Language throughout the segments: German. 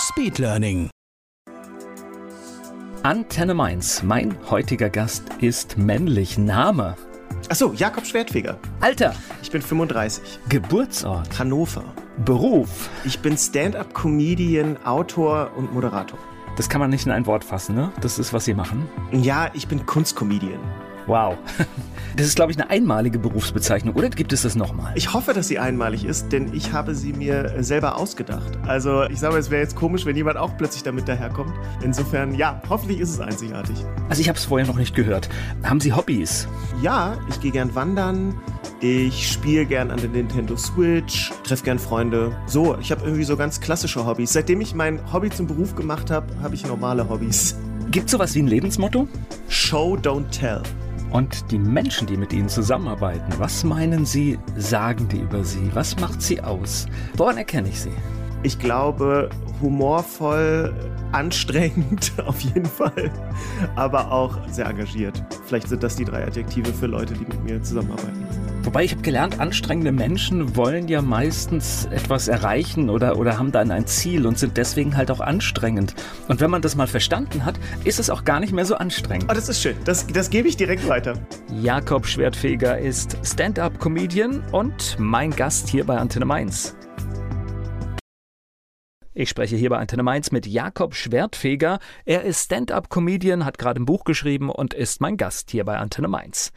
Speedlearning. Antenne Mainz. Mein heutiger Gast ist männlich. Name. Achso, Jakob Schwertfeger. Alter. Ich bin 35. Geburtsort. Hannover. Beruf. Ich bin Stand-up-Comedian, Autor und Moderator. Das kann man nicht in ein Wort fassen, ne? Das ist, was Sie machen. Ja, ich bin Kunstcomedian. Wow. Das ist, glaube ich, eine einmalige Berufsbezeichnung, oder gibt es das nochmal? Ich hoffe, dass sie einmalig ist, denn ich habe sie mir selber ausgedacht. Also ich sage, es wäre jetzt komisch, wenn jemand auch plötzlich damit daherkommt. Insofern, ja, hoffentlich ist es einzigartig. Also ich habe es vorher noch nicht gehört. Haben Sie Hobbys? Ja, ich gehe gern wandern. Ich spiele gern an der Nintendo Switch, treffe gern Freunde. So, ich habe irgendwie so ganz klassische Hobbys. Seitdem ich mein Hobby zum Beruf gemacht habe, habe ich normale Hobbys. Gibt es sowas wie ein Lebensmotto? Show, don't tell. Und die Menschen, die mit Ihnen zusammenarbeiten, was meinen Sie, sagen die über Sie? Was macht Sie aus? Woran erkenne ich Sie? Ich glaube, humorvoll, anstrengend auf jeden Fall, aber auch sehr engagiert. Vielleicht sind das die drei Adjektive für Leute, die mit mir zusammenarbeiten. Wobei ich habe gelernt, anstrengende Menschen wollen ja meistens etwas erreichen oder, oder haben dann ein Ziel und sind deswegen halt auch anstrengend. Und wenn man das mal verstanden hat, ist es auch gar nicht mehr so anstrengend. Oh, das ist schön. Das, das gebe ich direkt weiter. Jakob Schwertfeger ist Stand-up-Comedian und mein Gast hier bei Antenne Mainz. Ich spreche hier bei Antenne Mainz mit Jakob Schwertfeger. Er ist Stand-up-Comedian, hat gerade ein Buch geschrieben und ist mein Gast hier bei Antenne Mainz.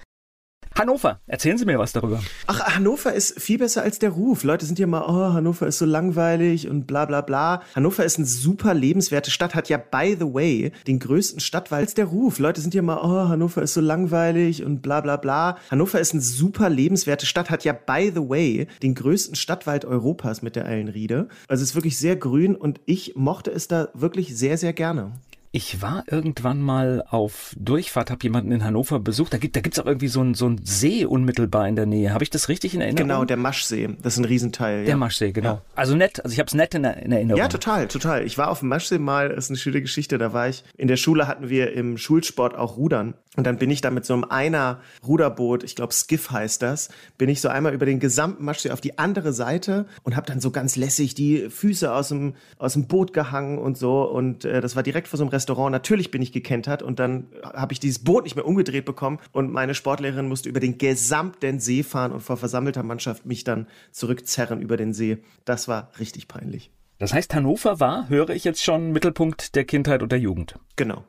Hannover, erzählen Sie mir was darüber. Ach, Hannover ist viel besser als der Ruf. Leute sind ja mal, oh, Hannover ist so langweilig und bla bla bla. Hannover ist eine super lebenswerte Stadt, hat ja, by the way, den größten Stadtwald der Ruf. Leute sind ja mal, oh, Hannover ist so langweilig und bla bla bla. Hannover ist eine super lebenswerte Stadt, hat ja, by the way, den größten Stadtwald Europas mit der Eilenriede. Also es ist wirklich sehr grün und ich mochte es da wirklich sehr, sehr gerne. Ich war irgendwann mal auf Durchfahrt, habe jemanden in Hannover besucht. Da gibt da gibt's auch irgendwie so einen so einen See unmittelbar in der Nähe. Habe ich das richtig in Erinnerung? Genau, der Maschsee. Das ist ein Riesenteil. Der ja. Maschsee, genau. Ja. Also nett. Also ich habe es nett in, in, Erinnerung. Ja, total, total. Ich war auf dem Maschsee mal. Das ist eine schöne Geschichte. Da war ich in der Schule hatten wir im Schulsport auch Rudern. Und dann bin ich da mit so einem einer Ruderboot, ich glaube Skiff heißt das, bin ich so einmal über den gesamten Maschsee auf die andere Seite und habe dann so ganz lässig die Füße aus dem aus dem Boot gehangen und so. Und äh, das war direkt vor so einem Restaurant. Natürlich bin ich gekentert und dann habe ich dieses Boot nicht mehr umgedreht bekommen und meine Sportlehrerin musste über den gesamten See fahren und vor versammelter Mannschaft mich dann zurückzerren über den See. Das war richtig peinlich. Das heißt, Hannover war, höre ich jetzt schon, Mittelpunkt der Kindheit und der Jugend. Genau.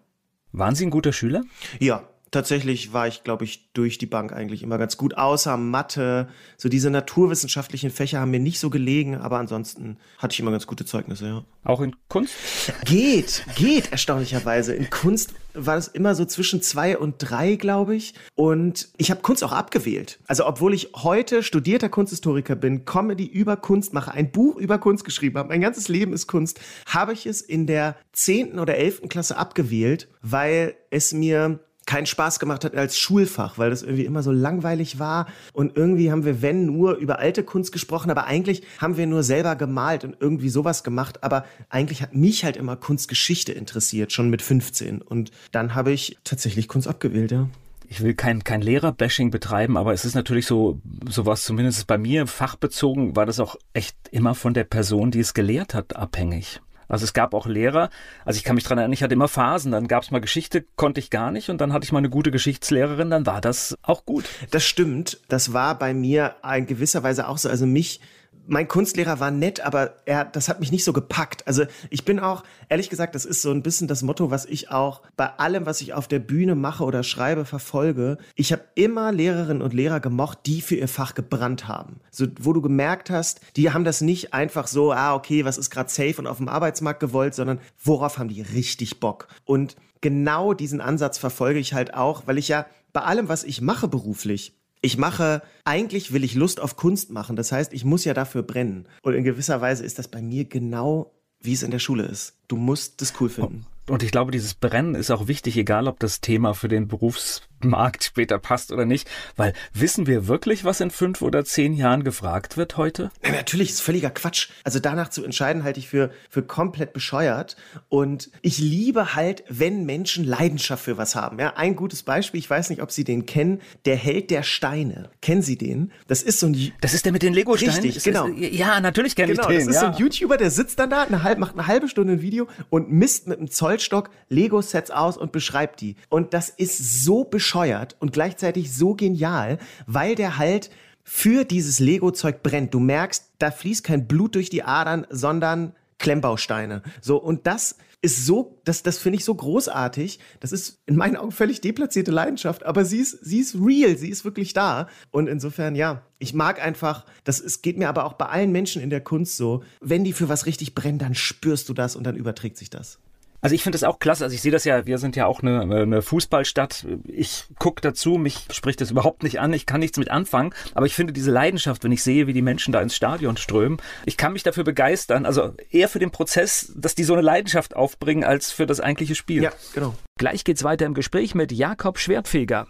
Waren Sie ein guter Schüler? Ja, tatsächlich war ich, glaube ich, durch die Bank eigentlich immer ganz gut, außer Mathe. So diese naturwissenschaftlichen Fächer haben mir nicht so gelegen, aber ansonsten hatte ich immer ganz gute Zeugnisse, ja. Auch in Kunst? Geht, geht, erstaunlicherweise. In Kunst war es immer so zwischen zwei und drei, glaube ich. Und ich habe Kunst auch abgewählt. Also obwohl ich heute studierter Kunsthistoriker bin, Comedy über Kunst mache, ein Buch über Kunst geschrieben habe, mein ganzes Leben ist Kunst, habe ich es in der zehnten oder elften Klasse abgewählt, weil es mir keinen Spaß gemacht hat als Schulfach, weil das irgendwie immer so langweilig war. Und irgendwie haben wir, wenn, nur über alte Kunst gesprochen, aber eigentlich haben wir nur selber gemalt und irgendwie sowas gemacht. Aber eigentlich hat mich halt immer Kunstgeschichte interessiert, schon mit 15. Und dann habe ich tatsächlich Kunst abgewählt, ja ich will kein, kein Lehrerbashing betreiben, aber es ist natürlich so, sowas zumindest bei mir fachbezogen, war das auch echt immer von der Person, die es gelehrt hat, abhängig. Also es gab auch Lehrer, also ich kann mich dran erinnern, ich hatte immer Phasen, dann gab es mal Geschichte, konnte ich gar nicht und dann hatte ich mal eine gute Geschichtslehrerin, dann war das auch gut. Das stimmt, das war bei mir in gewisser Weise auch so. Also mich mein Kunstlehrer war nett, aber er, das hat mich nicht so gepackt. Also ich bin auch, ehrlich gesagt, das ist so ein bisschen das Motto, was ich auch bei allem, was ich auf der Bühne mache oder schreibe, verfolge. Ich habe immer Lehrerinnen und Lehrer gemocht, die für ihr Fach gebrannt haben. So, wo du gemerkt hast, die haben das nicht einfach so, ah, okay, was ist gerade safe und auf dem Arbeitsmarkt gewollt, sondern worauf haben die richtig Bock? Und genau diesen Ansatz verfolge ich halt auch, weil ich ja bei allem, was ich mache beruflich, ich mache, eigentlich will ich Lust auf Kunst machen. Das heißt, ich muss ja dafür brennen. Und in gewisser Weise ist das bei mir genau wie es in der Schule ist. Du musst das cool finden. Und ich glaube, dieses Brennen ist auch wichtig, egal ob das Thema für den Berufsmarkt später passt oder nicht. Weil wissen wir wirklich, was in fünf oder zehn Jahren gefragt wird heute? Ja, natürlich, ist völliger Quatsch. Also danach zu entscheiden, halte ich für, für komplett bescheuert. Und ich liebe halt, wenn Menschen Leidenschaft für was haben. Ja, ein gutes Beispiel, ich weiß nicht, ob Sie den kennen, der Held der Steine. Kennen Sie den? Das ist so ein... Das ist der mit den Lego-Steinen? Richtig, genau. Ist, ja, natürlich kenne genau, ich den. Das ist ja. so ein YouTuber, der sitzt dann da, eine halb, macht eine halbe Stunde ein Video und misst mit einem Zoll Zollstock Lego-Sets aus und beschreibt die. Und das ist so bescheuert und gleichzeitig so genial, weil der halt für dieses Lego-Zeug brennt. Du merkst, da fließt kein Blut durch die Adern, sondern Klemmbausteine. So, und das ist so, das, das finde ich so großartig. Das ist in meinen Augen völlig deplatzierte Leidenschaft, aber sie ist, sie ist real, sie ist wirklich da. Und insofern, ja, ich mag einfach, das es geht mir aber auch bei allen Menschen in der Kunst so, wenn die für was richtig brennen, dann spürst du das und dann überträgt sich das. Also ich finde das auch klasse. Also ich sehe das ja, wir sind ja auch eine, eine Fußballstadt. Ich gucke dazu, mich spricht das überhaupt nicht an. Ich kann nichts mit anfangen. Aber ich finde diese Leidenschaft, wenn ich sehe, wie die Menschen da ins Stadion strömen, ich kann mich dafür begeistern. Also eher für den Prozess, dass die so eine Leidenschaft aufbringen, als für das eigentliche Spiel. Ja, genau. Gleich geht's weiter im Gespräch mit Jakob Schwertfeger.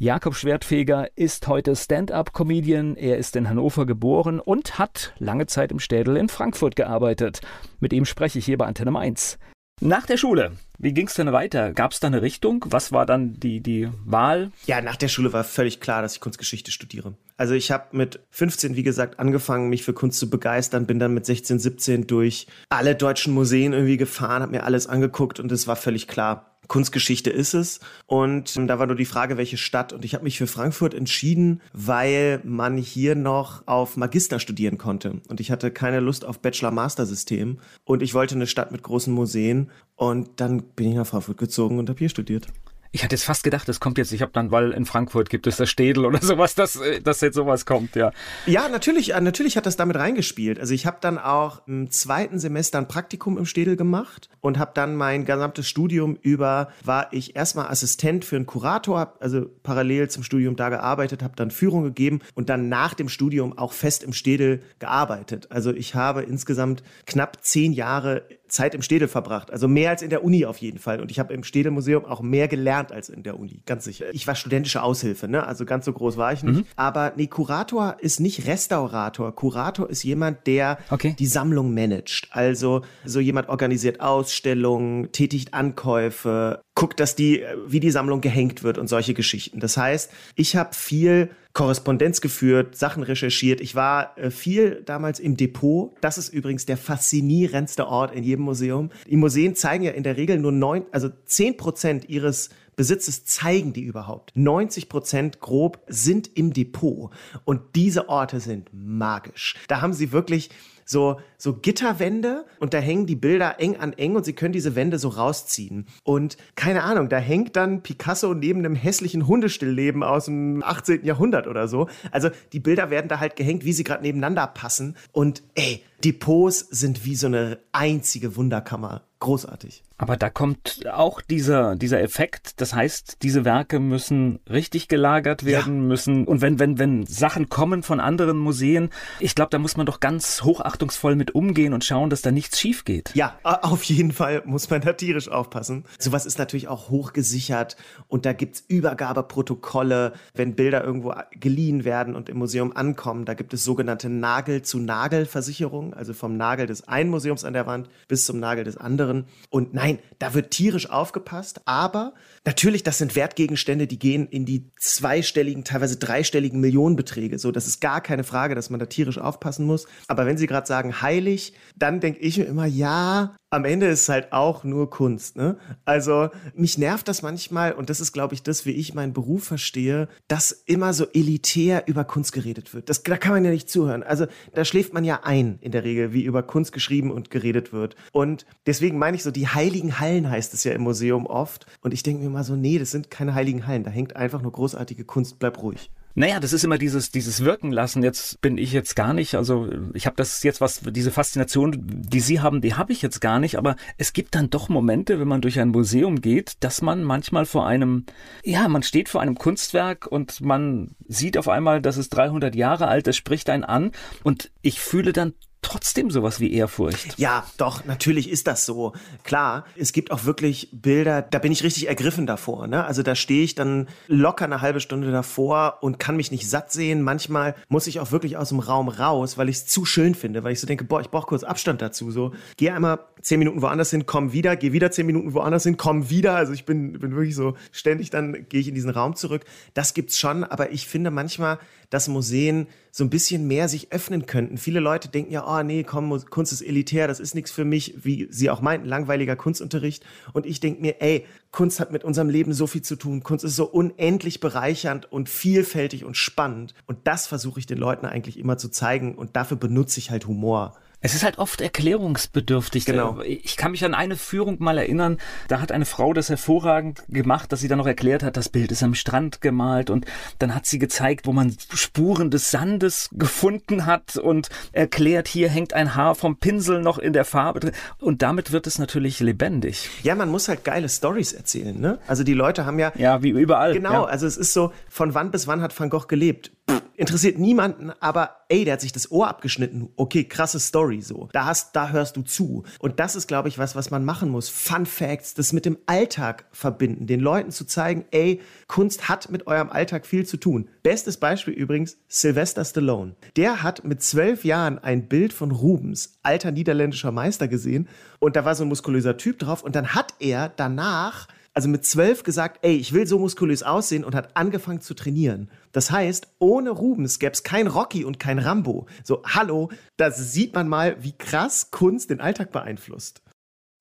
Jakob Schwertfeger ist heute Stand-up-Comedian. Er ist in Hannover geboren und hat lange Zeit im Städel in Frankfurt gearbeitet. Mit ihm spreche ich hier bei Antenne Mainz. Nach der Schule, wie ging es denn weiter? Gab es da eine Richtung? Was war dann die, die Wahl? Ja, nach der Schule war völlig klar, dass ich Kunstgeschichte studiere. Also ich habe mit 15, wie gesagt, angefangen, mich für Kunst zu begeistern, bin dann mit 16, 17 durch alle deutschen Museen irgendwie gefahren, habe mir alles angeguckt und es war völlig klar, Kunstgeschichte ist es. Und da war nur die Frage, welche Stadt. Und ich habe mich für Frankfurt entschieden, weil man hier noch auf Magister studieren konnte. Und ich hatte keine Lust auf Bachelor-Master-System. Und ich wollte eine Stadt mit großen Museen. Und dann bin ich nach Frankfurt gezogen und habe hier studiert. Ich hatte jetzt fast gedacht, es kommt jetzt, ich habe dann, weil in Frankfurt gibt es das Städel oder sowas, dass, äh, dass jetzt sowas kommt, ja. Ja, natürlich, äh, natürlich hat das damit reingespielt. Also ich habe dann auch im zweiten Semester ein Praktikum im Städel gemacht und habe dann mein gesamtes Studium über, war ich erstmal Assistent für einen Kurator, also parallel zum Studium da gearbeitet, habe dann Führung gegeben und dann nach dem Studium auch fest im Städel gearbeitet. Also ich habe insgesamt knapp zehn Jahre Zeit im Städel verbracht. Also mehr als in der Uni auf jeden Fall. Und ich habe im Städelmuseum auch mehr gelernt als in der Uni, ganz sicher. Ich war studentische Aushilfe, ne? Also ganz so groß war ich nicht. Mhm. Aber nee, Kurator ist nicht Restaurator. Kurator ist jemand, der okay. die Sammlung managt. Also so jemand organisiert Ausstellungen, tätigt Ankäufe, guckt, dass die, wie die Sammlung gehängt wird und solche Geschichten. Das heißt, ich habe viel Korrespondenz geführt, Sachen recherchiert. Ich war äh, viel damals im Depot. Das ist übrigens der faszinierendste Ort in jedem Museum. Die Museen zeigen ja in der Regel nur neun, also zehn Prozent ihres Besitzes zeigen die überhaupt. 90 Prozent grob sind im Depot. Und diese Orte sind magisch. Da haben sie wirklich so, so Gitterwände und da hängen die Bilder eng an eng und sie können diese Wände so rausziehen. Und keine Ahnung, da hängt dann Picasso neben einem hässlichen Hundestillleben aus dem 18. Jahrhundert oder so. Also die Bilder werden da halt gehängt, wie sie gerade nebeneinander passen. Und ey, Depots sind wie so eine einzige Wunderkammer. Großartig. Aber da kommt auch dieser, dieser Effekt. Das heißt, diese Werke müssen richtig gelagert werden, ja. müssen, und wenn, wenn, wenn Sachen kommen von anderen Museen, ich glaube, da muss man doch ganz hochachtungsvoll mit umgehen und schauen, dass da nichts schief geht. Ja, auf jeden Fall muss man da tierisch aufpassen. Sowas ist natürlich auch hochgesichert und da gibt's Übergabeprotokolle, wenn Bilder irgendwo geliehen werden und im Museum ankommen. Da gibt es sogenannte Nagel-zu-Nagel-Versicherungen, also vom Nagel des einen Museums an der Wand bis zum Nagel des anderen. Und nein, Nein, da wird tierisch aufgepasst, aber natürlich, das sind Wertgegenstände, die gehen in die zweistelligen, teilweise dreistelligen Millionenbeträge. So, das ist gar keine Frage, dass man da tierisch aufpassen muss. Aber wenn Sie gerade sagen heilig, dann denke ich mir immer, ja, am Ende ist es halt auch nur Kunst. Ne? Also mich nervt das manchmal, und das ist, glaube ich, das, wie ich meinen Beruf verstehe, dass immer so elitär über Kunst geredet wird. Das, da kann man ja nicht zuhören. Also da schläft man ja ein, in der Regel, wie über Kunst geschrieben und geredet wird. Und deswegen meine ich so, die heiligen Hallen heißt es ja im Museum oft. Und ich denke mir mal so, nee, das sind keine heiligen Hallen. Da hängt einfach nur großartige Kunst. Bleib ruhig. Naja, das ist immer dieses, dieses Wirken lassen. Jetzt bin ich jetzt gar nicht, also ich habe das jetzt was, diese Faszination, die Sie haben, die habe ich jetzt gar nicht, aber es gibt dann doch Momente, wenn man durch ein Museum geht, dass man manchmal vor einem, ja, man steht vor einem Kunstwerk und man sieht auf einmal, dass es 300 Jahre alt, das spricht einen an und ich fühle dann trotzdem sowas wie Ehrfurcht. Ja, doch, natürlich ist das so. Klar, es gibt auch wirklich Bilder, da bin ich richtig ergriffen davor. Ne? Also da stehe ich dann locker eine halbe Stunde davor und kann mich nicht satt sehen. Manchmal muss ich auch wirklich aus dem Raum raus, weil ich es zu schön finde, weil ich so denke, boah, ich brauche kurz Abstand dazu. So, geh einmal zehn Minuten woanders hin, komm wieder, geh wieder zehn Minuten woanders hin, komm wieder. Also ich bin, bin wirklich so ständig, dann gehe ich in diesen Raum zurück. Das gibt's schon, aber ich finde manchmal, dass Museen so ein bisschen mehr sich öffnen könnten. Viele Leute denken ja, oh nee, komm, Kunst ist elitär, das ist nichts für mich, wie sie auch meinten, langweiliger Kunstunterricht. Und ich denke mir, ey, Kunst hat mit unserem Leben so viel zu tun. Kunst ist so unendlich bereichernd und vielfältig und spannend. Und das versuche ich den Leuten eigentlich immer zu zeigen. Und dafür benutze ich halt Humor. Es ist halt oft erklärungsbedürftig. Genau. Ich kann mich an eine Führung mal erinnern, da hat eine Frau das hervorragend gemacht, dass sie dann noch erklärt hat, das Bild ist am Strand gemalt und dann hat sie gezeigt, wo man Spuren des Sandes gefunden hat und erklärt, hier hängt ein Haar vom Pinsel noch in der Farbe drin und damit wird es natürlich lebendig. Ja, man muss halt geile Stories erzählen, ne? Also die Leute haben ja Ja, wie überall. Genau, ja. also es ist so, von wann bis wann hat Van Gogh gelebt? Interessiert niemanden, aber ey, der hat sich das Ohr abgeschnitten. Okay, krasse Story so. Da hast, da hörst du zu. Und das ist, glaube ich, was, was man machen muss. Fun Facts, das mit dem Alltag verbinden, den Leuten zu zeigen, ey, Kunst hat mit eurem Alltag viel zu tun. Bestes Beispiel übrigens, Sylvester Stallone. Der hat mit zwölf Jahren ein Bild von Rubens, alter niederländischer Meister, gesehen. Und da war so ein muskulöser Typ drauf. Und dann hat er danach also mit zwölf gesagt, ey, ich will so muskulös aussehen und hat angefangen zu trainieren. Das heißt, ohne Rubens gäbe es kein Rocky und kein Rambo. So, hallo, da sieht man mal, wie krass Kunst den Alltag beeinflusst.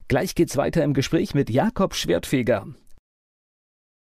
Gleich geht's weiter im Gespräch mit Jakob Schwertfeger.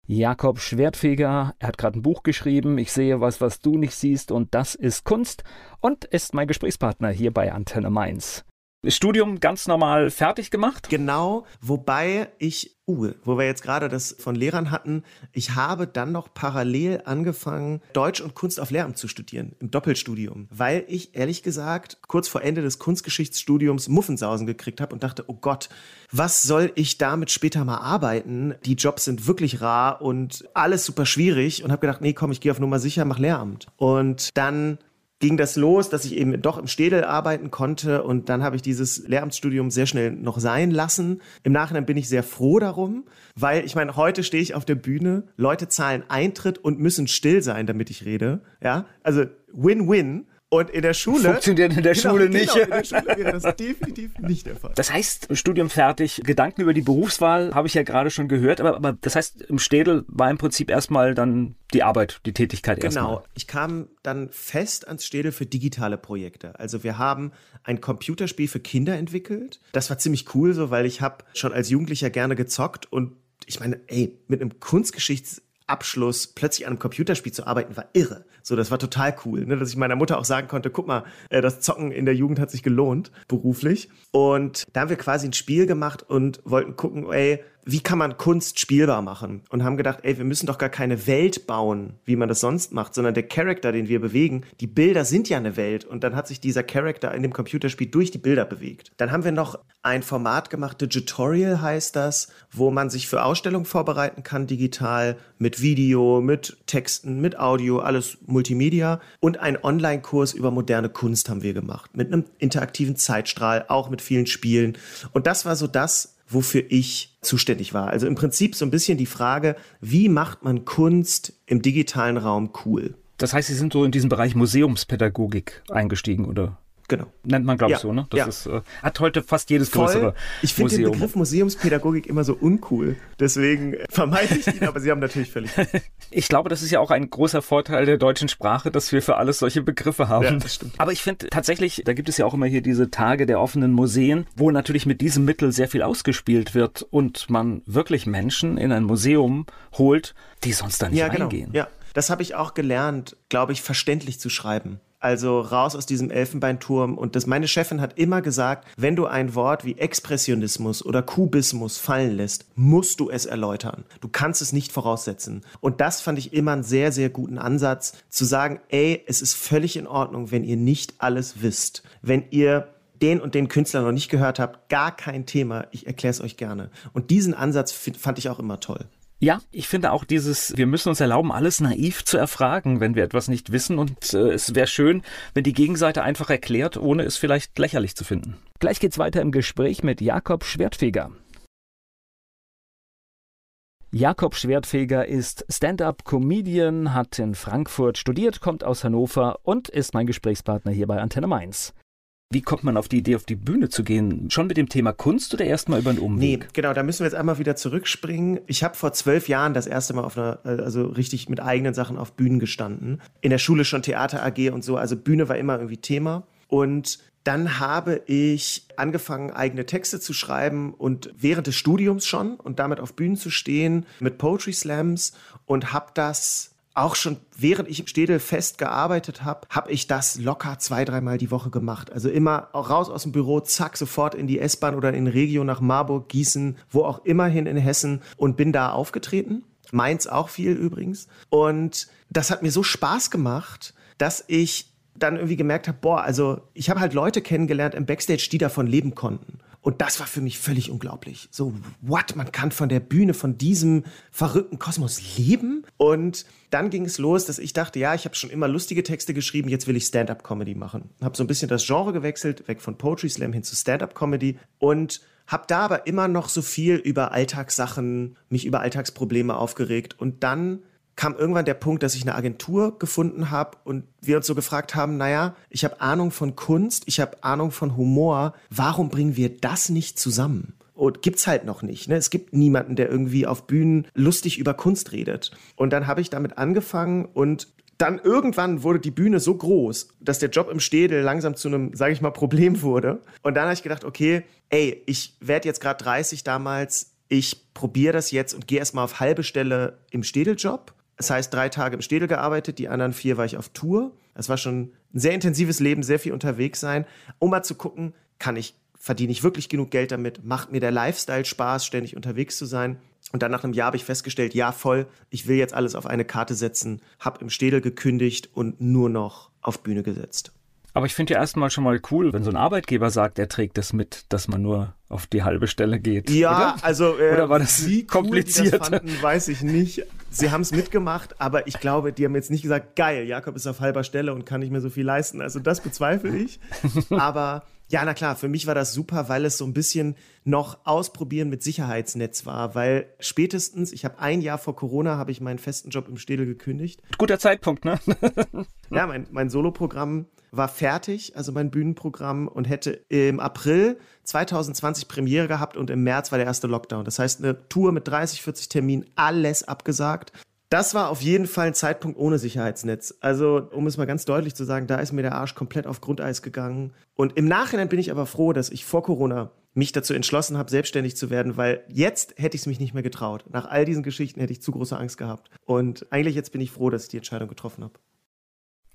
Jakob Schwertfeger, er hat gerade ein Buch geschrieben, ich sehe was, was du nicht siehst und das ist Kunst und ist mein Gesprächspartner hier bei Antenne Mainz. Studium ganz normal fertig gemacht? Genau, wobei ich, uh, wo wir jetzt gerade das von Lehrern hatten, ich habe dann noch parallel angefangen, Deutsch und Kunst auf Lehramt zu studieren, im Doppelstudium, weil ich ehrlich gesagt kurz vor Ende des Kunstgeschichtsstudiums Muffensausen gekriegt habe und dachte, oh Gott, was soll ich damit später mal arbeiten? Die Jobs sind wirklich rar und alles super schwierig und habe gedacht, nee, komm, ich gehe auf Nummer sicher, mach Lehramt. Und dann ging das los, dass ich eben doch im Städel arbeiten konnte und dann habe ich dieses Lehramtsstudium sehr schnell noch sein lassen. Im Nachhinein bin ich sehr froh darum, weil ich meine, heute stehe ich auf der Bühne, Leute zahlen Eintritt und müssen still sein, damit ich rede. Ja, also Win-Win. Und in der Schule. Funktioniert in der genau, Schule nicht. Genau, in der Schule wäre das definitiv nicht der Fall. Das heißt, Studium fertig, Gedanken über die Berufswahl habe ich ja gerade schon gehört, aber, aber das heißt, im Städel war im Prinzip erstmal dann die Arbeit, die Tätigkeit Genau. erstmal. Ich kam dann fest ans Städel für digitale Projekte. Also wir haben ein Computerspiel für Kinder entwickelt. Das war ziemlich cool so, weil ich habe schon als Jugendlicher gerne gezockt und ich meine, ey, mit einem Kunstgeschichts Abschluss plötzlich an einem Computerspiel zu arbeiten, war irre. So, das war total cool, ne? dass ich meiner Mutter auch sagen konnte, guck mal, äh, das Zocken in der Jugend hat sich gelohnt, beruflich. Und da haben wir quasi ein Spiel gemacht und wollten gucken, ey, wie kann man Kunst spielbar machen? Und haben gedacht, ey, wir müssen doch gar keine Welt bauen, wie man das sonst macht, sondern der Charakter, den wir bewegen, die Bilder sind ja eine Welt. Und dann hat sich dieser Charakter in dem Computerspiel durch die Bilder bewegt. Dann haben wir noch ein Format gemacht, Digitorial heißt das, wo man sich für Ausstellungen vorbereiten kann, digital, mit Video, mit Texten, mit Audio, alles Multimedia. Und einen Online-Kurs über moderne Kunst haben wir gemacht. Mit einem interaktiven Zeitstrahl, auch mit vielen Spielen. Und das war so das, wofür ich zuständig war. Also im Prinzip so ein bisschen die Frage, wie macht man Kunst im digitalen Raum cool? Das heißt, Sie sind so in diesen Bereich Museumspädagogik eingestiegen, oder? Genau. Nennt man, glaube ich, Ja, so, ne? Das ja. ist, äh, hat heute fast jedes größere Voll. Ich finde den. Begriff Museumspädagogik immer so uncool. Deswegen vermeide ich ihn, aber Sie haben natürlich völlig recht. Ich glaube, das ist ja auch ein großer Vorteil der deutschen Sprache, dass wir für alles solche Begriffe haben. Ja, das stimmt. Aber ich finde tatsächlich, da gibt es ja auch immer hier diese Tage der offenen Museen, wo natürlich mit diesem Mittel sehr viel ausgespielt wird und man wirklich Menschen in ein Museum holt, die sonst da nicht Ja, genau. reingehen. Ja, das habe ich auch gelernt, glaube ich, verständlich zu schreiben. Also raus aus diesem Elfenbeinturm. Und das, meine Chefin hat immer gesagt, wenn du ein Wort wie Expressionismus oder Kubismus fallen lässt, musst du es erläutern. Du kannst es nicht voraussetzen. Und das fand ich immer einen sehr, sehr guten Ansatz, zu sagen, ey, es ist völlig in Ordnung, wenn ihr nicht alles wisst. Wenn ihr den und den Künstler noch nicht gehört habt, gar kein Thema. Ich erkläre es euch gerne. Und diesen Ansatz fand ich auch immer toll. Ja, ich finde auch dieses, wir müssen uns erlauben, alles naiv zu erfragen, wenn wir etwas nicht wissen. Und äh, es wäre schön, wenn die Gegenseite einfach erklärt, ohne es vielleicht lächerlich zu finden. Gleich geht's weiter im Gespräch mit Jakob Schwertfeger. Jakob Schwertfeger ist Stand-up-Comedian, hat in Frankfurt studiert, kommt aus Hannover und ist mein Gesprächspartner hier bei Antenne Mainz. Wie kommt man auf die Idee, auf die Bühne zu gehen? Schon mit dem Thema Kunst oder erstmal über einen Umweg? Nee, genau, da müssen wir jetzt einmal wieder zurückspringen. Ich habe vor zwölf Jahren das erste Mal auf einer, also richtig mit eigenen Sachen auf Bühnen gestanden. In der Schule schon Theater AG und so. Also Bühne war immer irgendwie Thema. Und dann habe ich angefangen, eigene Texte zu schreiben und während des Studiums schon und damit auf Bühnen zu stehen mit Poetry Slams und habe das auch schon während ich im Städel fest gearbeitet habe, habe ich das locker zwei, dreimal die Woche gemacht. Also immer raus aus dem Büro, zack, sofort in die S-Bahn oder in Regio nach Marburg, Gießen, wo auch immer hin in Hessen und bin da aufgetreten. Mainz auch viel übrigens. Und das hat mir so Spaß gemacht, dass ich dann irgendwie gemerkt habe, boah, also ich habe halt Leute kennengelernt im Backstage, die davon leben konnten. Und das war für mich völlig unglaublich. So, what? Man kann von der Bühne, von diesem verrückten Kosmos leben? Und dann ging es los, dass ich dachte, ja, ich habe schon immer lustige Texte geschrieben, jetzt will ich Stand-up-Comedy machen. Habe so ein bisschen das Genre gewechselt, weg von Poetry Slam hin zu Stand-up-Comedy und habe da aber immer noch so viel über Alltagssachen, mich über Alltagsprobleme aufgeregt. Und dann kam irgendwann der Punkt, dass ich eine Agentur gefunden habe und wir uns so gefragt haben, naja, ich habe Ahnung von Kunst, ich habe Ahnung von Humor, warum bringen wir das nicht zusammen? Und gibt's halt noch nicht. Ne? Es gibt niemanden, der irgendwie auf Bühnen lustig über Kunst redet. Und dann habe ich damit angefangen und dann irgendwann wurde die Bühne so groß, dass der Job im Städel langsam zu einem, sage ich mal, Problem wurde. Und dann habe ich gedacht, okay, ey, ich werde jetzt gerade 30 damals, ich probiere das jetzt und gehe erstmal auf halbe Stelle im Städeljob das heißt, drei Tage im Städel gearbeitet, die anderen vier war ich auf Tour. Das war schon ein sehr intensives Leben, sehr viel unterwegs sein, um mal zu gucken, kann ich, verdiene ich wirklich genug Geld damit? Macht mir der Lifestyle Spaß, ständig unterwegs zu sein? Und dann nach einem Jahr habe ich festgestellt, ja, voll, ich will jetzt alles auf eine Karte setzen, habe im Städel gekündigt und nur noch auf Bühne gesetzt. Aber ich finde ja erstmal schon mal cool, wenn so ein Arbeitgeber sagt, er trägt das mit, dass man nur auf die halbe Stelle geht. Ja, oder? also äh, oder war das wie kompliziert? Cool das fanden, weiß ich nicht. Sie haben es mitgemacht, aber ich glaube, die haben jetzt nicht gesagt, geil, Jakob ist auf halber Stelle und kann nicht mehr so viel leisten. Also das bezweifle ich. aber ja, na klar, für mich war das super, weil es so ein bisschen noch ausprobieren mit Sicherheitsnetz war, weil spätestens, ich habe ein Jahr vor Corona, habe ich meinen festen Job im Städel gekündigt. Guter Zeitpunkt, ne? ja, mein, mein Soloprogramm war fertig, also mein Bühnenprogramm und hätte im April 2020 Premiere gehabt und im März war der erste Lockdown. Das heißt, eine Tour mit 30, 40 Terminen, alles abgesagt. Das war auf jeden Fall ein Zeitpunkt ohne Sicherheitsnetz. Also, um es mal ganz deutlich zu sagen, da ist mir der Arsch komplett auf Grundeis gegangen. Und im Nachhinein bin ich aber froh, dass ich vor Corona mich dazu entschlossen habe, selbstständig zu werden, weil jetzt hätte ich es mich nicht mehr getraut. Nach all diesen Geschichten hätte ich zu große Angst gehabt. Und eigentlich jetzt bin ich froh, dass ich die Entscheidung getroffen habe.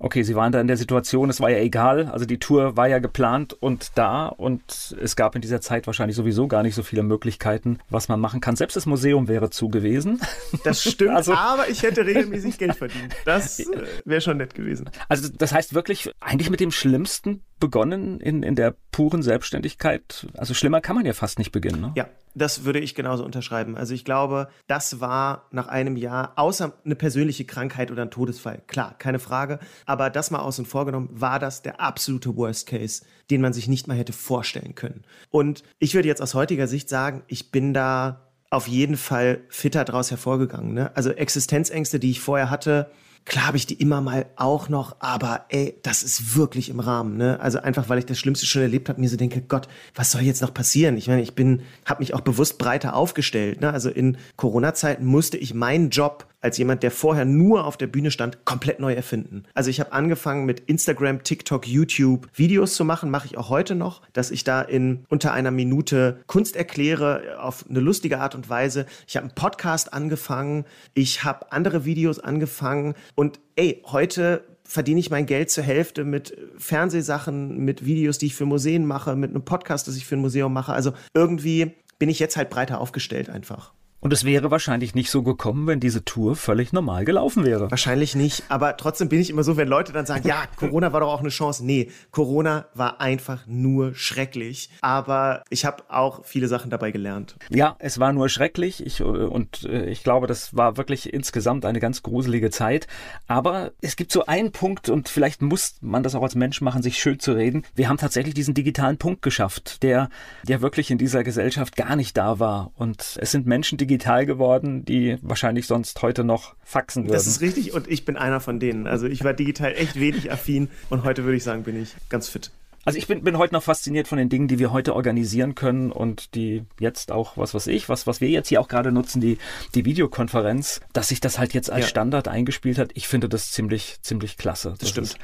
Okay, Sie waren da in der Situation, es war ja egal, also die Tour war ja geplant und da und es gab in dieser Zeit wahrscheinlich sowieso gar nicht so viele Möglichkeiten, was man machen kann. Selbst das Museum wäre zu gewesen. Das stimmt, also, aber ich hätte regelmäßig Geld verdient. Das äh, wäre schon nett gewesen. Also das heißt wirklich eigentlich mit dem Schlimmsten begonnen in, in der puren Selbstständigkeit. Also schlimmer kann man ja fast nicht beginnen. Ne? Ja, das würde ich genauso unterschreiben. Also ich glaube, das war nach einem Jahr, außer eine persönliche Krankheit oder ein Todesfall, klar, keine Frage. Aber das mal außen vor genommen, war das der absolute Worst Case, den man sich nicht mal hätte vorstellen können. Und ich würde jetzt aus heutiger Sicht sagen, ich bin da auf jeden Fall fitter draus hervorgegangen. Ne? Also Existenzängste, die ich vorher hatte, Klar habe ich die immer mal auch noch, aber ey, das ist wirklich im Rahmen. Ne? Also einfach, weil ich das Schlimmste schon erlebt habe, mir so denke, Gott, was soll jetzt noch passieren? Ich meine, ich bin, habe mich auch bewusst breiter aufgestellt. Ne? Also in Corona-Zeiten musste ich meinen Job als jemand, der vorher nur auf der Bühne stand, komplett neu erfinden. Also ich habe angefangen mit Instagram, TikTok, YouTube Videos zu machen, mache ich auch heute noch, dass ich da in unter einer Minute Kunst erkläre auf eine lustige Art und Weise. Ich habe einen Podcast angefangen, ich habe andere Videos angefangen und ey, heute verdiene ich mein Geld zur Hälfte mit Fernsehsachen, mit Videos, die ich für Museen mache, mit einem Podcast, das ich für ein Museum mache. Also irgendwie bin ich jetzt halt breiter aufgestellt einfach. Und es wäre wahrscheinlich nicht so gekommen, wenn diese Tour völlig normal gelaufen wäre. Wahrscheinlich nicht, aber trotzdem bin ich immer so, wenn Leute dann sagen, ja, Corona war doch auch eine Chance. Nee, Corona war einfach nur schrecklich. Aber ich habe auch viele Sachen dabei gelernt. Ja, es war nur schrecklich ich, und äh, ich glaube, das war wirklich insgesamt eine ganz gruselige Zeit. Aber es gibt so einen Punkt und vielleicht muss man das auch als Mensch machen, sich schön zu reden. Wir haben tatsächlich diesen digitalen Punkt geschafft, der, der wirklich in dieser Gesellschaft gar nicht da war. Und es sind Menschen, die digital geworden, die wahrscheinlich sonst heute noch faxen würden. Das ist richtig und ich bin einer von denen. Also ich war digital echt wenig affin und heute würde ich sagen, bin ich ganz fit. Also ich bin, bin heute noch fasziniert von den Dingen, die wir heute organisieren können und die jetzt auch, was weiß ich, was, was wir jetzt hier auch gerade nutzen, die, die Videokonferenz, dass sich das halt jetzt als ja. Standard eingespielt hat. Ich finde das ziemlich, ziemlich klasse. Das, das stimmt.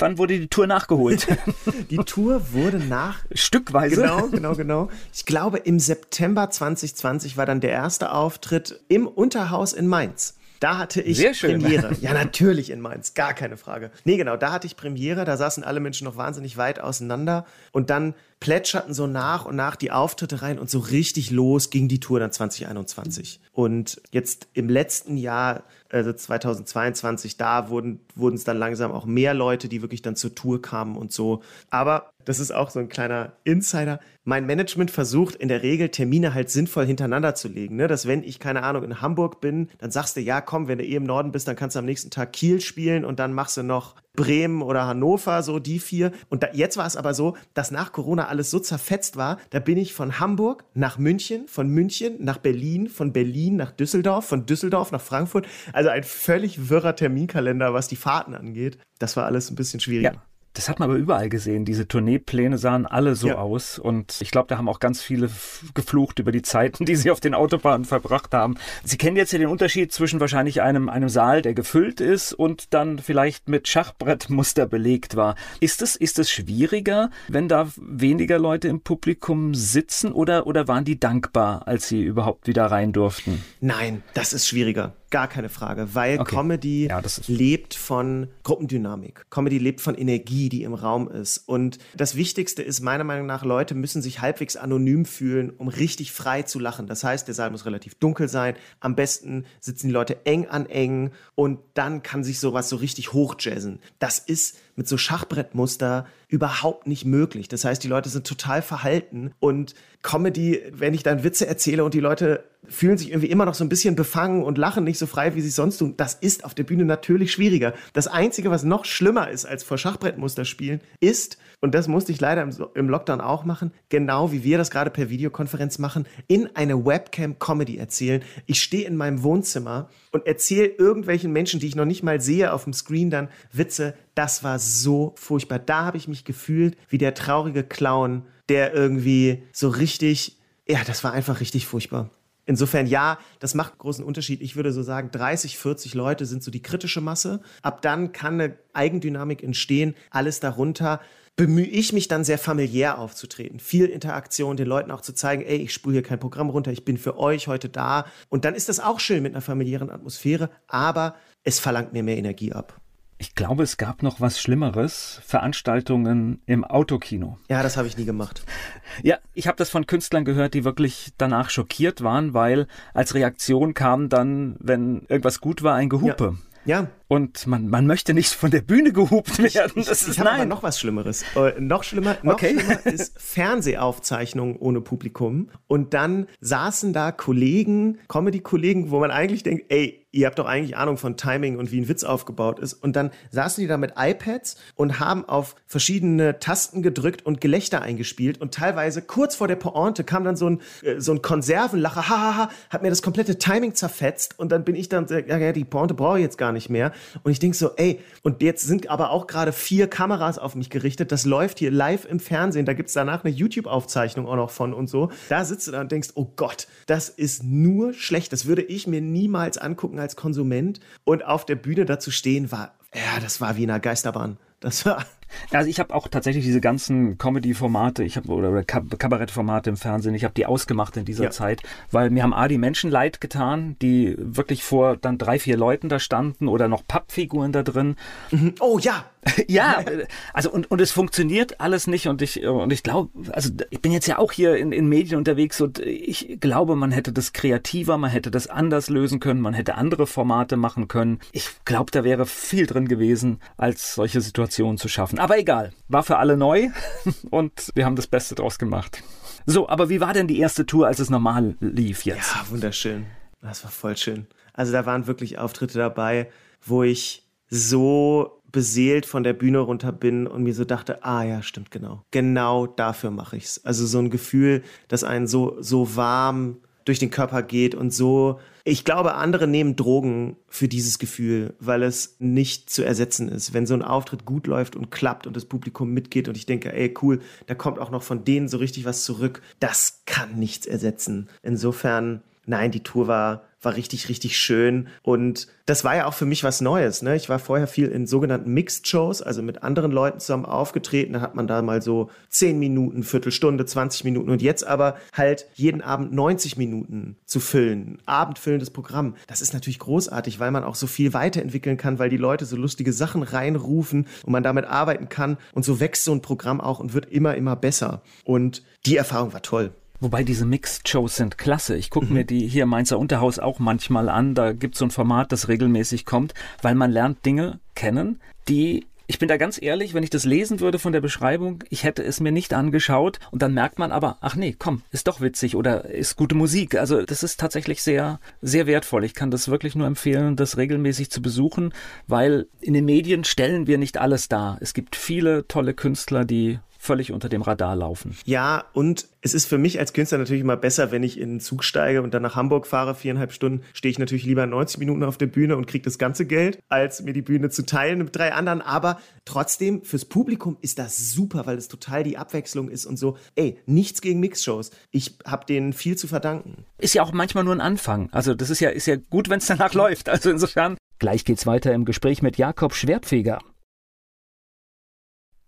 Wann wurde die Tour nachgeholt? die Tour wurde nach. Stückweise. Genau, genau, genau. Ich glaube, im September 2020 war dann der erste Auftritt im Unterhaus in Mainz. Da hatte ich. Premiere. Ja, natürlich in Mainz, gar keine Frage. Nee, genau, da hatte ich Premiere, da saßen alle Menschen noch wahnsinnig weit auseinander und dann plätscherten so nach und nach die Auftritte rein und so richtig los ging die Tour dann 2021. Und jetzt im letzten Jahr also 2022, da wurden wurden es dann langsam auch mehr Leute, die wirklich dann zur Tour kamen und so. Aber das ist auch so ein kleiner Insider. Mein Management versucht in der Regel Termine halt sinnvoll hintereinander zu legen. Ne? Dass wenn ich, keine Ahnung, in Hamburg bin, dann sagst du, ja, komm, wenn du eh im Norden bist, dann kannst du am nächsten Tag Kiel spielen und dann machst du noch Bremen oder Hannover, so die vier. Und da, jetzt war es aber so, dass nach Corona alles so zerfetzt war, da bin ich von Hamburg nach München, von München nach Berlin, von Berlin nach Düsseldorf, von Düsseldorf nach Frankfurt. Also ein völlig wirrer Terminkalender, was die Fahrten angeht. Das war alles ein bisschen schwieriger. Ja. Das hat man aber überall gesehen. Diese Tourneepläne sahen alle so ja. aus. Und ich glaube, da haben auch ganz viele geflucht über die Zeiten, die sie auf den Autobahnen verbracht haben. Sie kennen jetzt ja den Unterschied zwischen wahrscheinlich einem, einem Saal, der gefüllt ist und dann vielleicht mit Schachbrettmuster belegt war. Ist es, ist es schwieriger, wenn da weniger Leute im Publikum sitzen oder, oder waren die dankbar, als sie überhaupt wieder rein durften? Nein, das ist schwieriger. Gar keine Frage, weil okay. Comedy ja, lebt von Gruppendynamik. Comedy lebt von Energie, die im Raum ist. Und das Wichtigste ist meiner Meinung nach, Leute müssen sich halbwegs anonym fühlen, um richtig frei zu lachen. Das heißt, der Saal muss relativ dunkel sein. Am besten sitzen die Leute eng an eng und dann kann sich sowas so richtig hochjazzen. Das ist mit so Schachbrettmuster überhaupt nicht möglich. Das heißt, die Leute sind total verhalten und Comedy, wenn ich dann Witze erzähle und die Leute fühlen sich irgendwie immer noch so ein bisschen befangen und lachen nicht so frei, wie sie sonst tun, das ist auf der Bühne natürlich schwieriger. Das Einzige, was noch schlimmer ist als vor Schachbrettmuster spielen, ist, und das musste ich leider im, Lockdown auch machen, genau wie wir das gerade per Videokonferenz machen, in eine Webcam Comedy erzählen. Ich stehe in meinem Wohnzimmer und erzähle irgendwelchen Menschen, die ich noch nicht mal sehe auf dem Screen dann Witze. Das war so furchtbar. Da habe ich mich gefühlt wie der traurige Clown der irgendwie so richtig, ja, das war einfach richtig furchtbar. Insofern ja, das macht einen großen Unterschied. Ich würde so sagen, 30, 40 Leute sind so die kritische Masse. Ab dann kann eine Eigendynamik entstehen. Alles darunter bemühe ich mich dann sehr familiär aufzutreten. Viel Interaktion, den Leuten auch zu zeigen, ey, ich spule hier kein Programm runter, ich bin für euch heute da. Und dann ist das auch schön mit einer familiären Atmosphäre, aber es verlangt mir mehr Energie ab. Ich glaube, es gab noch was Schlimmeres, Veranstaltungen im Autokino. Ja, das habe ich nie gemacht. Ja, ich habe das von Künstlern gehört, die wirklich danach schockiert waren, weil als Reaktion kam dann, wenn irgendwas gut war, ein Gehupe. Ja. ja. Und man, man möchte nicht von der Bühne gehupt werden. Ich, ich, ich habe aber noch was Schlimmeres. Äh, noch schlimmer, noch okay. schlimmer ist Fernsehaufzeichnungen ohne Publikum. Und dann saßen da Kollegen, Comedy-Kollegen, wo man eigentlich denkt, ey, ihr habt doch eigentlich Ahnung von Timing und wie ein Witz aufgebaut ist. Und dann saßen die da mit iPads und haben auf verschiedene Tasten gedrückt und Gelächter eingespielt. Und teilweise kurz vor der Pointe kam dann so ein, äh, so ein Konservenlacher, hahaha, hat mir das komplette Timing zerfetzt. Und dann bin ich dann, ja, ja, die Pointe brauche ich jetzt gar nicht mehr. Und ich denke so, ey, und jetzt sind aber auch gerade vier Kameras auf mich gerichtet. Das läuft hier live im Fernsehen. Da gibt es danach eine YouTube-Aufzeichnung auch noch von und so. Da sitzt du da und denkst, oh Gott, das ist nur schlecht. Das würde ich mir niemals angucken als Konsument und auf der Bühne dazu stehen war, ja, das war wie in einer Geisterbahn. Das war, Also ich habe auch tatsächlich diese ganzen Comedy-Formate, ich habe oder, oder Kabarettformate im Fernsehen, ich habe die ausgemacht in dieser ja. Zeit, weil mir haben A die Menschen leid getan, die wirklich vor dann drei, vier Leuten da standen oder noch Pappfiguren da drin. Mhm. Oh ja, ja, also und, und es funktioniert alles nicht und ich und ich glaube, also ich bin jetzt ja auch hier in, in Medien unterwegs und ich glaube, man hätte das kreativer, man hätte das anders lösen können, man hätte andere Formate machen können. Ich glaube, da wäre viel drin gewesen, als solche Situationen zu schaffen. Aber egal, war für alle neu und wir haben das Beste draus gemacht. So, aber wie war denn die erste Tour, als es normal lief jetzt? Ja, wunderschön. Das war voll schön. Also da waren wirklich Auftritte dabei, wo ich so beseelt von der Bühne runter bin und mir so dachte, ah ja, stimmt genau. Genau dafür mache ich's. Also so ein Gefühl, das einen so so warm durch den Körper geht und so. Ich glaube, andere nehmen Drogen für dieses Gefühl, weil es nicht zu ersetzen ist. Wenn so ein Auftritt gut läuft und klappt und das Publikum mitgeht und ich denke, ey, cool, da kommt auch noch von denen so richtig was zurück, das kann nichts ersetzen. Insofern, nein, die Tour war war richtig, richtig schön. Und das war ja auch für mich was Neues. Ne? Ich war vorher viel in sogenannten Mixed-Shows, also mit anderen Leuten zusammen aufgetreten. Da hat man da mal so 10 Minuten, Viertelstunde, 20 Minuten und jetzt aber halt jeden Abend 90 Minuten zu füllen. Abendfüllendes Programm. Das ist natürlich großartig, weil man auch so viel weiterentwickeln kann, weil die Leute so lustige Sachen reinrufen und man damit arbeiten kann. Und so wächst so ein Programm auch und wird immer, immer besser. Und die Erfahrung war toll. Wobei diese Mixed-Shows sind klasse. Ich gucke mhm. mir die hier Mainzer Unterhaus auch manchmal an. Da gibt es so ein Format, das regelmäßig kommt, weil man lernt Dinge kennen, die ich bin da ganz ehrlich, wenn ich das lesen würde von der Beschreibung, ich hätte es mir nicht angeschaut und dann merkt man aber, ach nee, komm, ist doch witzig oder ist gute Musik. Also das ist tatsächlich sehr, sehr wertvoll. Ich kann das wirklich nur empfehlen, das regelmäßig zu besuchen, weil in den Medien stellen wir nicht alles dar. Es gibt viele tolle Künstler, die völlig unter dem Radar laufen. Ja, und es ist für mich als Künstler natürlich immer besser, wenn ich in den Zug steige und dann nach Hamburg fahre, viereinhalb Stunden, stehe ich natürlich lieber 90 Minuten auf der Bühne und kriege das ganze Geld, als mir die Bühne zu teilen mit drei anderen. Aber trotzdem, fürs Publikum ist das super, weil es total die Abwechslung ist und so. Ey, nichts gegen Mixshows. Ich habe denen viel zu verdanken. Ist ja auch manchmal nur ein Anfang. Also das ist ja, ist ja gut, wenn es danach läuft. Also insofern. Gleich geht's weiter im Gespräch mit Jakob Schwertfeger.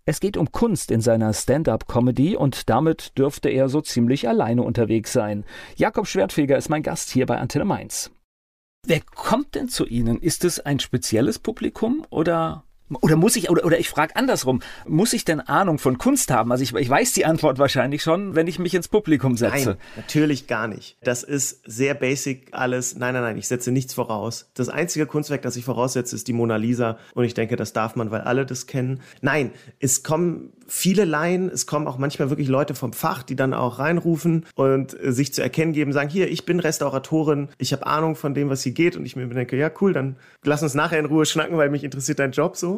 Es geht um Kunst in seiner Stand-up-Comedy und damit dürfte er so ziemlich alleine unterwegs sein. Jakob Schwertfeger ist mein Gast hier bei Antenne Mainz. Wer kommt denn zu Ihnen? Ist es ein spezielles Publikum oder oder muss ich, oder, oder ich frage andersrum, muss ich denn Ahnung von Kunst haben? Also ich, ich weiß die Antwort wahrscheinlich schon, wenn ich mich ins Publikum setze. Nein, natürlich gar nicht. Das ist sehr basic alles. Nein, nein, nein, ich setze nichts voraus. Das einzige Kunstwerk, das ich voraussetze, ist die Mona Lisa. Und ich denke, das darf man, weil alle das kennen. Nein, es kommen viele Laien, es kommen auch manchmal wirklich Leute vom Fach, die dann auch reinrufen und äh, sich zu erkennen geben, sagen, hier, ich bin Restauratorin, ich habe Ahnung von dem, was hier geht und ich mir denke, ja cool, dann lass uns nachher in Ruhe schnacken, weil mich interessiert dein Job so.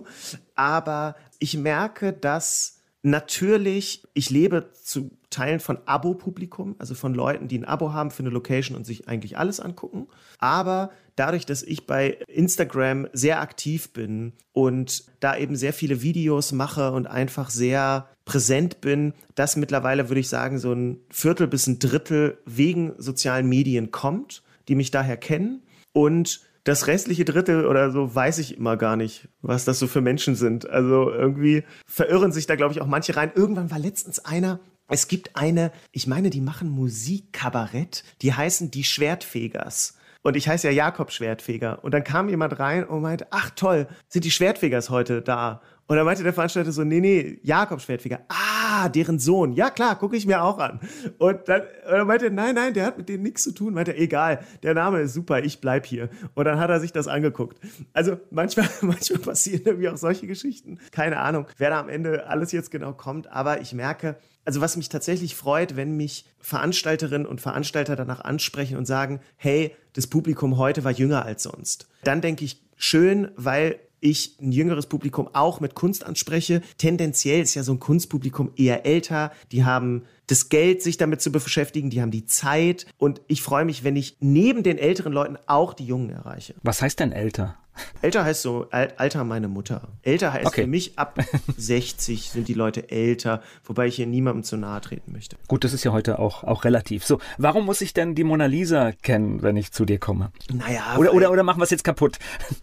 Aber ich merke, dass natürlich, ich lebe zu Teilen von Abo-Publikum, also von Leuten, die ein Abo haben für eine Location und sich eigentlich alles angucken. Aber dadurch, dass ich bei Instagram sehr aktiv bin und da eben sehr viele Videos mache und einfach sehr präsent bin, dass mittlerweile, würde ich sagen, so ein Viertel bis ein Drittel wegen sozialen Medien kommt, die mich daher kennen. Und das restliche Drittel oder so weiß ich immer gar nicht, was das so für Menschen sind. Also irgendwie verirren sich da, glaube ich, auch manche rein. Irgendwann war letztens einer, es gibt eine, ich meine, die machen Musikkabarett, die heißen die Schwertfegers. Und ich heiße ja Jakob Schwertfeger. Und dann kam jemand rein und meinte, ach toll, sind die Schwertfegers heute da? Und dann meinte der Veranstalter so, nee, nee, Jakob Schwertfeger. Ah, deren Sohn. Ja klar, gucke ich mir auch an. Und dann, und dann meinte er, nein, nein, der hat mit denen nichts zu tun. Meinte er, egal, der Name ist super, ich bleib hier. Und dann hat er sich das angeguckt. Also manchmal, manchmal passieren irgendwie auch solche Geschichten. Keine Ahnung, wer da am Ende alles jetzt genau kommt. Aber ich merke, also was mich tatsächlich freut, wenn mich Veranstalterinnen und Veranstalter danach ansprechen und sagen, hey, das Publikum heute war jünger als sonst. Dann denke ich, schön, weil ich ein jüngeres Publikum auch mit Kunst anspreche. Tendenziell ist ja so ein Kunstpublikum eher älter. Die haben das Geld, sich damit zu beschäftigen, die haben die Zeit. Und ich freue mich, wenn ich neben den älteren Leuten auch die Jungen erreiche. Was heißt denn älter? Älter heißt so, Alter meine Mutter. Älter heißt okay. für mich ab 60 sind die Leute älter, wobei ich hier niemandem zu nahe treten möchte. Gut, das ist ja heute auch, auch relativ. So, warum muss ich denn die Mona Lisa kennen, wenn ich zu dir komme? Naja. Oder, oder, oder machen wir es jetzt kaputt?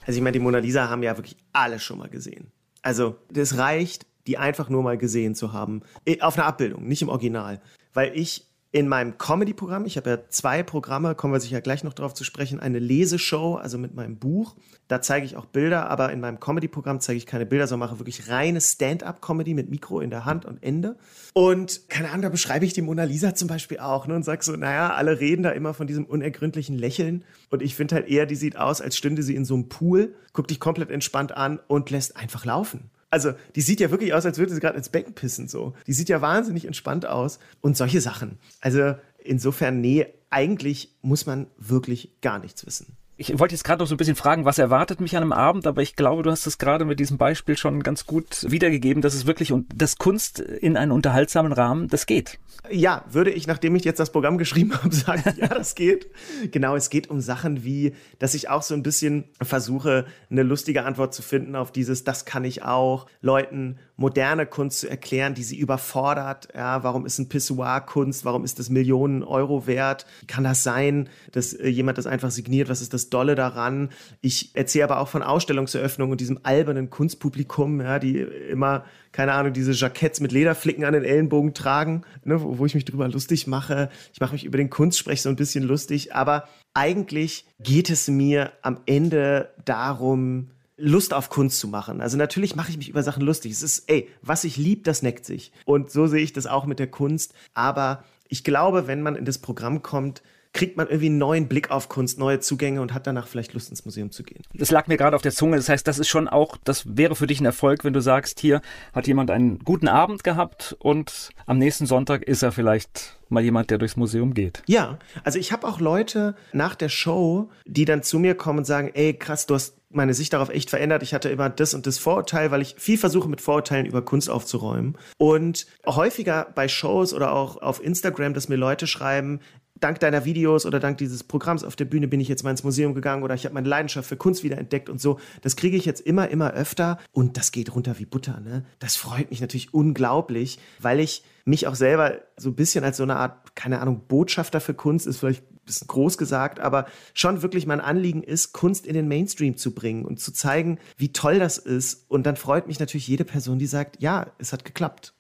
Also ich meine, die Mona Lisa haben ja wirklich alle schon mal gesehen. Also das reicht die einfach nur mal gesehen zu haben. Auf einer Abbildung, nicht im Original. Weil ich in meinem Comedy-Programm, ich habe ja zwei Programme, kommen wir sicher gleich noch darauf zu sprechen, eine Leseshow, also mit meinem Buch. Da zeige ich auch Bilder, aber in meinem Comedy-Programm zeige ich keine Bilder, sondern mache wirklich reine Stand-up-Comedy mit Mikro in der Hand und Ende. Und keine Ahnung, da beschreibe ich die Mona Lisa zum Beispiel auch ne, und sage so, naja, alle reden da immer von diesem unergründlichen Lächeln. Und ich finde halt eher, die sieht aus, als stünde sie in so einem Pool, guckt dich komplett entspannt an und lässt einfach laufen. Also, die sieht ja wirklich aus, als würde sie gerade ins Becken pissen, so. Die sieht ja wahnsinnig entspannt aus und solche Sachen. Also, insofern, nee, eigentlich muss man wirklich gar nichts wissen. Ich wollte jetzt gerade noch so ein bisschen fragen, was erwartet mich an einem Abend, aber ich glaube, du hast es gerade mit diesem Beispiel schon ganz gut wiedergegeben, dass es wirklich und das Kunst in einen unterhaltsamen Rahmen, das geht. Ja, würde ich, nachdem ich jetzt das Programm geschrieben habe, sagen, ja, das geht. genau, es geht um Sachen wie, dass ich auch so ein bisschen versuche, eine lustige Antwort zu finden auf dieses, das kann ich auch, Leuten moderne Kunst zu erklären, die sie überfordert. Ja, warum ist ein Pissoir Kunst? Warum ist das Millionen Euro wert? Wie kann das sein, dass äh, jemand das einfach signiert? Was ist das Dolle daran? Ich erzähle aber auch von Ausstellungseröffnungen und diesem albernen Kunstpublikum, ja, die immer, keine Ahnung, diese Jacketts mit Lederflicken an den Ellenbogen tragen, ne, wo, wo ich mich drüber lustig mache. Ich mache mich über den Kunstsprech so ein bisschen lustig, aber eigentlich geht es mir am Ende darum, Lust auf Kunst zu machen. Also natürlich mache ich mich über Sachen lustig. Es ist, ey, was ich lieb, das neckt sich. Und so sehe ich das auch mit der Kunst. Aber ich glaube, wenn man in das Programm kommt, kriegt man irgendwie einen neuen Blick auf Kunst, neue Zugänge und hat danach vielleicht Lust ins Museum zu gehen. Das lag mir gerade auf der Zunge. Das heißt, das ist schon auch, das wäre für dich ein Erfolg, wenn du sagst, hier hat jemand einen guten Abend gehabt und am nächsten Sonntag ist er vielleicht mal jemand, der durchs Museum geht. Ja, also ich habe auch Leute nach der Show, die dann zu mir kommen und sagen, ey, krass, du hast meine Sicht darauf echt verändert. Ich hatte immer das und das Vorurteil, weil ich viel versuche, mit Vorurteilen über Kunst aufzuräumen. Und häufiger bei Shows oder auch auf Instagram, dass mir Leute schreiben, dank deiner Videos oder dank dieses Programms auf der Bühne bin ich jetzt mal ins Museum gegangen oder ich habe meine Leidenschaft für Kunst wieder entdeckt und so. Das kriege ich jetzt immer, immer öfter und das geht runter wie Butter. Ne? Das freut mich natürlich unglaublich, weil ich mich auch selber so ein bisschen als so eine Art, keine Ahnung, Botschafter für Kunst ist vielleicht bisschen groß gesagt, aber schon wirklich mein Anliegen ist, Kunst in den Mainstream zu bringen und zu zeigen, wie toll das ist. Und dann freut mich natürlich jede Person, die sagt, ja, es hat geklappt.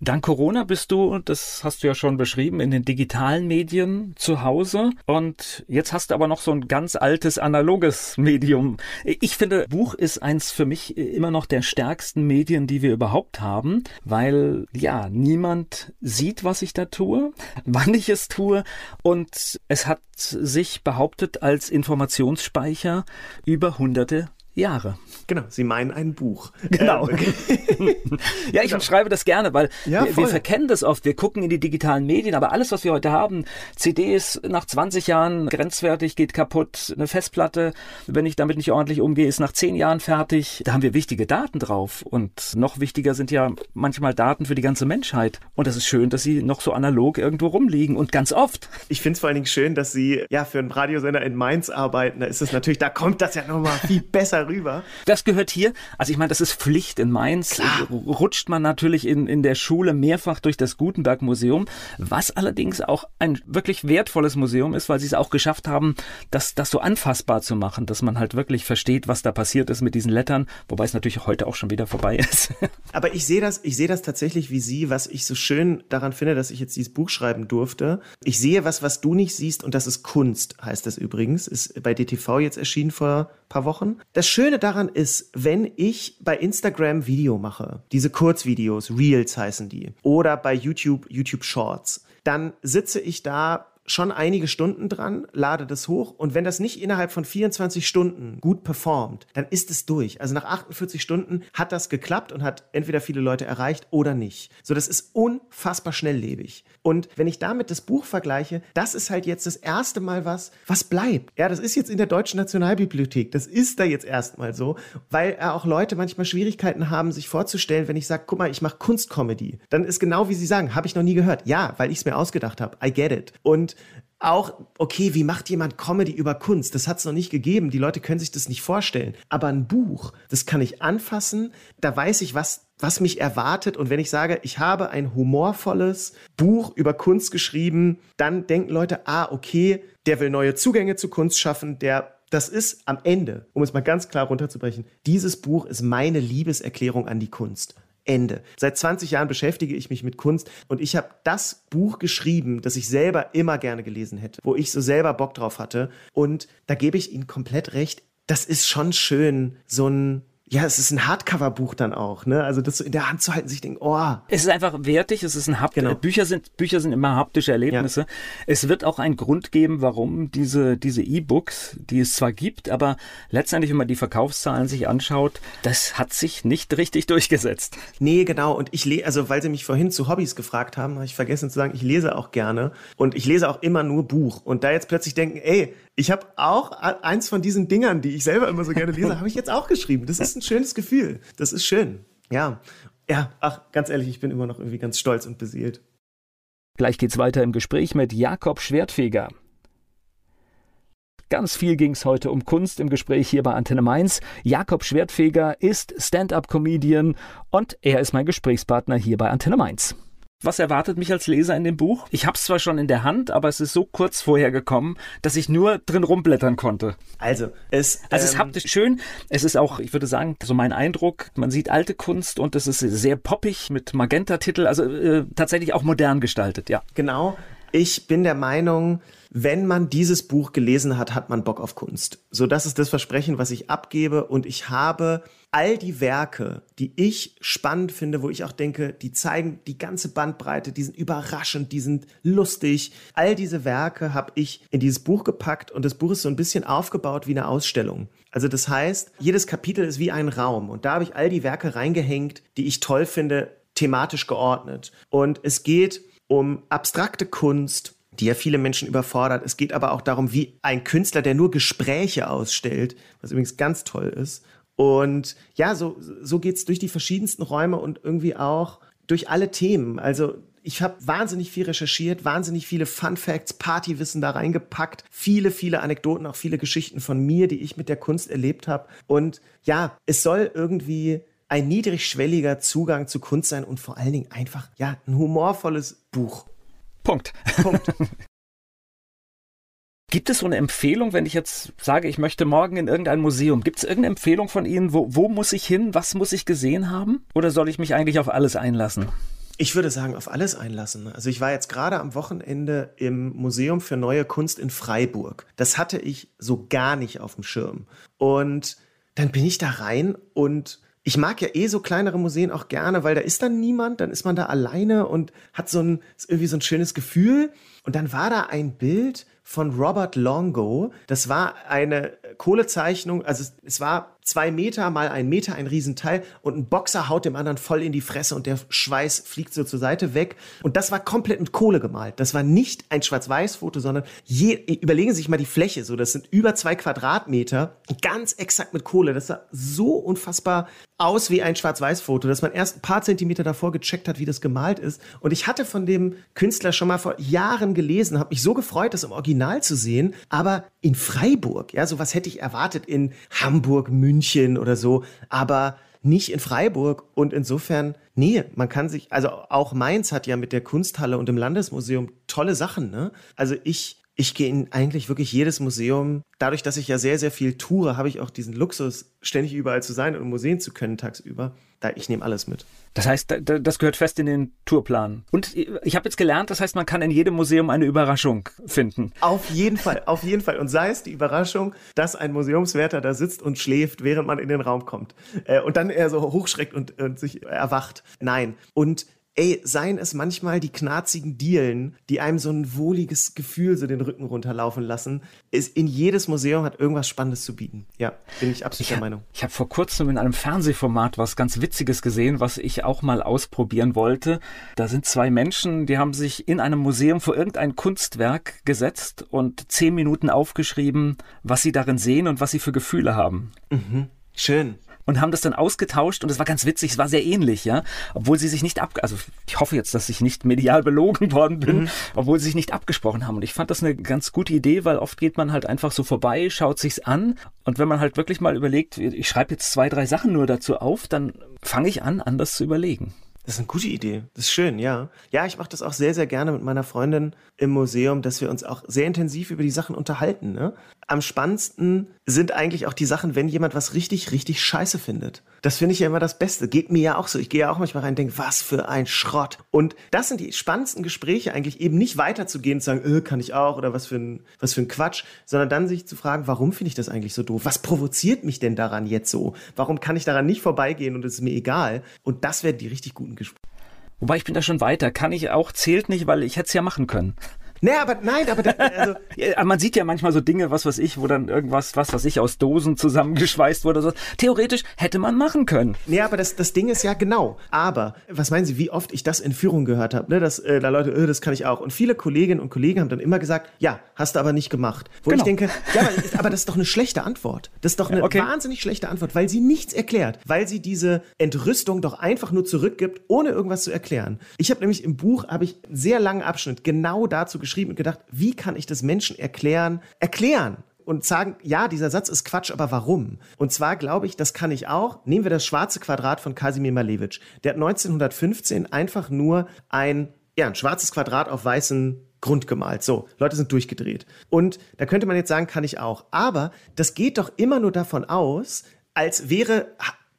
Dank Corona bist du, das hast du ja schon beschrieben, in den digitalen Medien zu Hause. Und jetzt hast du aber noch so ein ganz altes analoges Medium. Ich finde, Buch ist eins für mich immer noch der stärksten Medien, die wir überhaupt haben, weil ja, niemand sieht, was ich da tue, wann ich es tue. Und es hat sich behauptet als Informationsspeicher über hunderte Jahre. Genau, Sie meinen ein Buch. Genau. Ähm, ja, ich genau. schreibe das gerne, weil ja, wir, wir, verkennen das oft. Wir gucken in die digitalen Medien, aber alles, was wir heute haben, CDs nach 20 Jahren grenzwertig, geht kaputt. Eine Festplatte, wenn ich damit nicht ordentlich umgehe, ist nach 10 Jahren fertig. Da haben wir wichtige Daten drauf. Und noch wichtiger sind ja manchmal Daten für die ganze Menschheit. Und das ist schön, dass sie noch so analog irgendwo rumliegen und ganz oft. Ich finde es vor allen Dingen schön, dass Sie ja für einen Radiosender in Mainz arbeiten. Da ist es natürlich, da kommt das ja nochmal viel besser rüber. Das gehört hier, also ich meine, das ist Pflicht in Mainz. Klar. Rutscht man natürlich in, in der Schule mehrfach durch das Gutenberg-Museum, was allerdings auch ein wirklich wertvolles Museum ist, weil sie es auch geschafft haben, das, das so anfassbar zu machen, dass man halt wirklich versteht, was da passiert ist mit diesen Lettern, wobei es natürlich heute auch schon wieder vorbei ist. Aber ich sehe das, ich sehe das tatsächlich wie Sie, was ich so schön daran finde, dass ich jetzt dieses Buch schreiben durfte. Ich sehe was, was du nicht siehst und das ist Kunst, heißt das übrigens, ist bei DTV jetzt erschienen vor paar Wochen. Das Schöne daran ist, wenn ich bei Instagram Video mache, diese Kurzvideos, Reels heißen die, oder bei YouTube, YouTube Shorts, dann sitze ich da schon einige Stunden dran, lade das hoch und wenn das nicht innerhalb von 24 Stunden gut performt, dann ist es durch. Also nach 48 Stunden hat das geklappt und hat entweder viele Leute erreicht oder nicht. So, das ist unfassbar schnelllebig. Und wenn ich damit das Buch vergleiche, das ist halt jetzt das erste Mal was, was bleibt. Ja, das ist jetzt in der Deutschen Nationalbibliothek. Das ist da jetzt erstmal so, weil auch Leute manchmal Schwierigkeiten haben, sich vorzustellen, wenn ich sage, guck mal, ich mache Kunstcomedy. Dann ist genau wie sie sagen, habe ich noch nie gehört. Ja, weil ich es mir ausgedacht habe. I get it. Und auch, okay, wie macht jemand Comedy über Kunst? Das hat es noch nicht gegeben. Die Leute können sich das nicht vorstellen. Aber ein Buch, das kann ich anfassen. Da weiß ich, was, was mich erwartet. Und wenn ich sage, ich habe ein humorvolles Buch über Kunst geschrieben, dann denken Leute, ah, okay, der will neue Zugänge zu Kunst schaffen, der das ist am Ende, um es mal ganz klar runterzubrechen, dieses Buch ist meine Liebeserklärung an die Kunst. Ende. Seit 20 Jahren beschäftige ich mich mit Kunst und ich habe das Buch geschrieben, das ich selber immer gerne gelesen hätte, wo ich so selber Bock drauf hatte. Und da gebe ich Ihnen komplett recht. Das ist schon schön, so ein ja, es ist ein Hardcover-Buch dann auch, ne? Also das so in der Hand zu halten, sich denken, oh. Es ist einfach wertig, es ist ein Hapt genau. Bücher sind Bücher sind immer haptische Erlebnisse. Ja. Es wird auch einen Grund geben, warum diese diese E-Books, die es zwar gibt, aber letztendlich, wenn man die Verkaufszahlen sich anschaut, das hat sich nicht richtig durchgesetzt. Nee, genau. Und ich lese, also weil Sie mich vorhin zu Hobbys gefragt haben, habe ich vergessen zu sagen, ich lese auch gerne und ich lese auch immer nur Buch. Und da jetzt plötzlich denken, ey, ich habe auch eins von diesen Dingern, die ich selber immer so gerne lese, habe ich jetzt auch geschrieben. Das ist ein schönes Gefühl. Das ist schön. Ja. Ja, ach, ganz ehrlich, ich bin immer noch irgendwie ganz stolz und beseelt. Gleich geht's weiter im Gespräch mit Jakob Schwertfeger. Ganz viel ging es heute um Kunst im Gespräch hier bei Antenne Mainz. Jakob Schwertfeger ist Stand-up-Comedian und er ist mein Gesprächspartner hier bei Antenne Mainz. Was erwartet mich als Leser in dem Buch? Ich habe es zwar schon in der Hand, aber es ist so kurz vorher gekommen, dass ich nur drin rumblättern konnte. Also, es, also es ist haptisch schön. Es ist auch, ich würde sagen, so mein Eindruck, man sieht alte Kunst und es ist sehr poppig mit Magenta-Titel, also äh, tatsächlich auch modern gestaltet, ja. Genau. Ich bin der Meinung, wenn man dieses Buch gelesen hat, hat man Bock auf Kunst. So, das ist das Versprechen, was ich abgebe. Und ich habe all die Werke, die ich spannend finde, wo ich auch denke, die zeigen die ganze Bandbreite, die sind überraschend, die sind lustig. All diese Werke habe ich in dieses Buch gepackt und das Buch ist so ein bisschen aufgebaut wie eine Ausstellung. Also das heißt, jedes Kapitel ist wie ein Raum und da habe ich all die Werke reingehängt, die ich toll finde, thematisch geordnet. Und es geht um abstrakte Kunst, die ja viele Menschen überfordert. Es geht aber auch darum, wie ein Künstler, der nur Gespräche ausstellt, was übrigens ganz toll ist. Und ja, so, so geht's durch die verschiedensten Räume und irgendwie auch durch alle Themen. Also ich habe wahnsinnig viel recherchiert, wahnsinnig viele Fun Facts, Partywissen da reingepackt, viele, viele Anekdoten, auch viele Geschichten von mir, die ich mit der Kunst erlebt habe. Und ja, es soll irgendwie ein niedrigschwelliger Zugang zu Kunst sein und vor allen Dingen einfach, ja, ein humorvolles Buch. Punkt. Punkt. Gibt es so eine Empfehlung, wenn ich jetzt sage, ich möchte morgen in irgendein Museum? Gibt es irgendeine Empfehlung von Ihnen, wo, wo muss ich hin? Was muss ich gesehen haben? Oder soll ich mich eigentlich auf alles einlassen? Ich würde sagen, auf alles einlassen. Also ich war jetzt gerade am Wochenende im Museum für neue Kunst in Freiburg. Das hatte ich so gar nicht auf dem Schirm. Und dann bin ich da rein und ich mag ja eh so kleinere Museen auch gerne, weil da ist dann niemand, dann ist man da alleine und hat so ein, irgendwie so ein schönes Gefühl. Und dann war da ein Bild von Robert Longo. Das war eine Kohlezeichnung, also es, es war zwei Meter mal ein Meter, ein Riesenteil und ein Boxer haut dem anderen voll in die Fresse und der Schweiß fliegt so zur Seite weg. Und das war komplett mit Kohle gemalt. Das war nicht ein Schwarz-Weiß-Foto, sondern je, überlegen Sie sich mal die Fläche, so das sind über zwei Quadratmeter, ganz exakt mit Kohle. Das sah so unfassbar aus wie ein Schwarz-Weiß-Foto, dass man erst ein paar Zentimeter davor gecheckt hat, wie das gemalt ist. Und ich hatte von dem Künstler schon mal vor Jahren gelesen, habe mich so gefreut, das im Original zu sehen, aber in Freiburg, ja, sowas hätte ich erwartet in Hamburg, München oder so, aber nicht in Freiburg und insofern, nee, man kann sich, also auch Mainz hat ja mit der Kunsthalle und dem Landesmuseum tolle Sachen, ne? Also ich ich gehe in eigentlich wirklich jedes Museum. Dadurch, dass ich ja sehr, sehr viel toure, habe ich auch diesen Luxus, ständig überall zu sein und in Museen zu können tagsüber. Da, ich nehme alles mit. Das heißt, das gehört fest in den Tourplan. Und ich habe jetzt gelernt, das heißt, man kann in jedem Museum eine Überraschung finden. Auf jeden Fall, auf jeden Fall. Und sei es die Überraschung, dass ein Museumswärter da sitzt und schläft, während man in den Raum kommt. Äh, und dann er so hochschreckt und, und sich erwacht. Nein. Und ey, seien es manchmal die knarzigen Dielen, die einem so ein wohliges Gefühl so den Rücken runterlaufen lassen. Ist, in jedes Museum hat irgendwas Spannendes zu bieten. Ja, bin ich absolut ich der Meinung. Ich habe vor kurzem in einem Fernsehformat was ganz Witziges gesehen, was ich auch mal ausprobieren wollte. Da sind zwei Menschen, die haben sich in einem Museum vor irgendein Kunstwerk gesetzt und zehn Minuten aufgeschrieben, was sie darin sehen und was sie für Gefühle haben. Mhm. Schön und haben das dann ausgetauscht und es war ganz witzig, es war sehr ähnlich, ja, obwohl sie sich nicht ab, also ich hoffe jetzt, dass ich nicht medial belogen worden bin, mhm. obwohl sie sich nicht abgesprochen haben und ich fand das eine ganz gute Idee, weil oft geht man halt einfach so vorbei, schaut sich's an und wenn man halt wirklich mal überlegt, ich schreibe jetzt zwei, drei Sachen nur dazu auf, dann fange ich an, anders zu überlegen. Das ist eine gute Idee. Das ist schön, ja. Ja, ich mache das auch sehr, sehr gerne mit meiner Freundin im Museum, dass wir uns auch sehr intensiv über die Sachen unterhalten. Ne? Am spannendsten sind eigentlich auch die Sachen, wenn jemand was richtig, richtig scheiße findet. Das finde ich ja immer das Beste. Geht mir ja auch so. Ich gehe ja auch manchmal rein und denke, was für ein Schrott. Und das sind die spannendsten Gespräche eigentlich, eben nicht weiterzugehen und zu sagen, äh, kann ich auch oder was für ein, was für ein Quatsch, sondern dann sich zu fragen, warum finde ich das eigentlich so doof? Was provoziert mich denn daran jetzt so? Warum kann ich daran nicht vorbeigehen und es ist mir egal? Und das werden die richtig guten Gespräche. Wobei ich bin da schon weiter. Kann ich auch, zählt nicht, weil ich hätte es ja machen können. Nee, aber nein, aber da, also ja, man sieht ja manchmal so Dinge, was weiß ich, wo dann irgendwas, was weiß ich, aus Dosen zusammengeschweißt wurde. So. Theoretisch hätte man machen können. Nee, aber das, das Ding ist ja genau. Aber was meinen Sie, wie oft ich das in Führung gehört habe, ne, dass äh, da Leute, äh, das kann ich auch. Und viele Kolleginnen und Kollegen haben dann immer gesagt, ja, hast du aber nicht gemacht. Wo genau. ich denke, ja, aber, ist, aber das ist doch eine schlechte Antwort. Das ist doch eine ja, okay. wahnsinnig schlechte Antwort, weil sie nichts erklärt, weil sie diese Entrüstung doch einfach nur zurückgibt, ohne irgendwas zu erklären. Ich habe nämlich im Buch habe ich einen sehr langen Abschnitt genau dazu geschrieben und gedacht, wie wie kann ich das Menschen erklären, erklären? und sagen, ja, dieser Satz ist Quatsch, aber warum? Und zwar glaube ich, das kann ich auch. Nehmen wir das schwarze Quadrat von Kasimir Malevich. Der hat 1915 einfach nur ein, ja, ein schwarzes Quadrat auf weißen Grund gemalt. So, Leute sind durchgedreht. Und da könnte man jetzt sagen, kann ich auch. Aber das geht doch immer nur davon aus, als wäre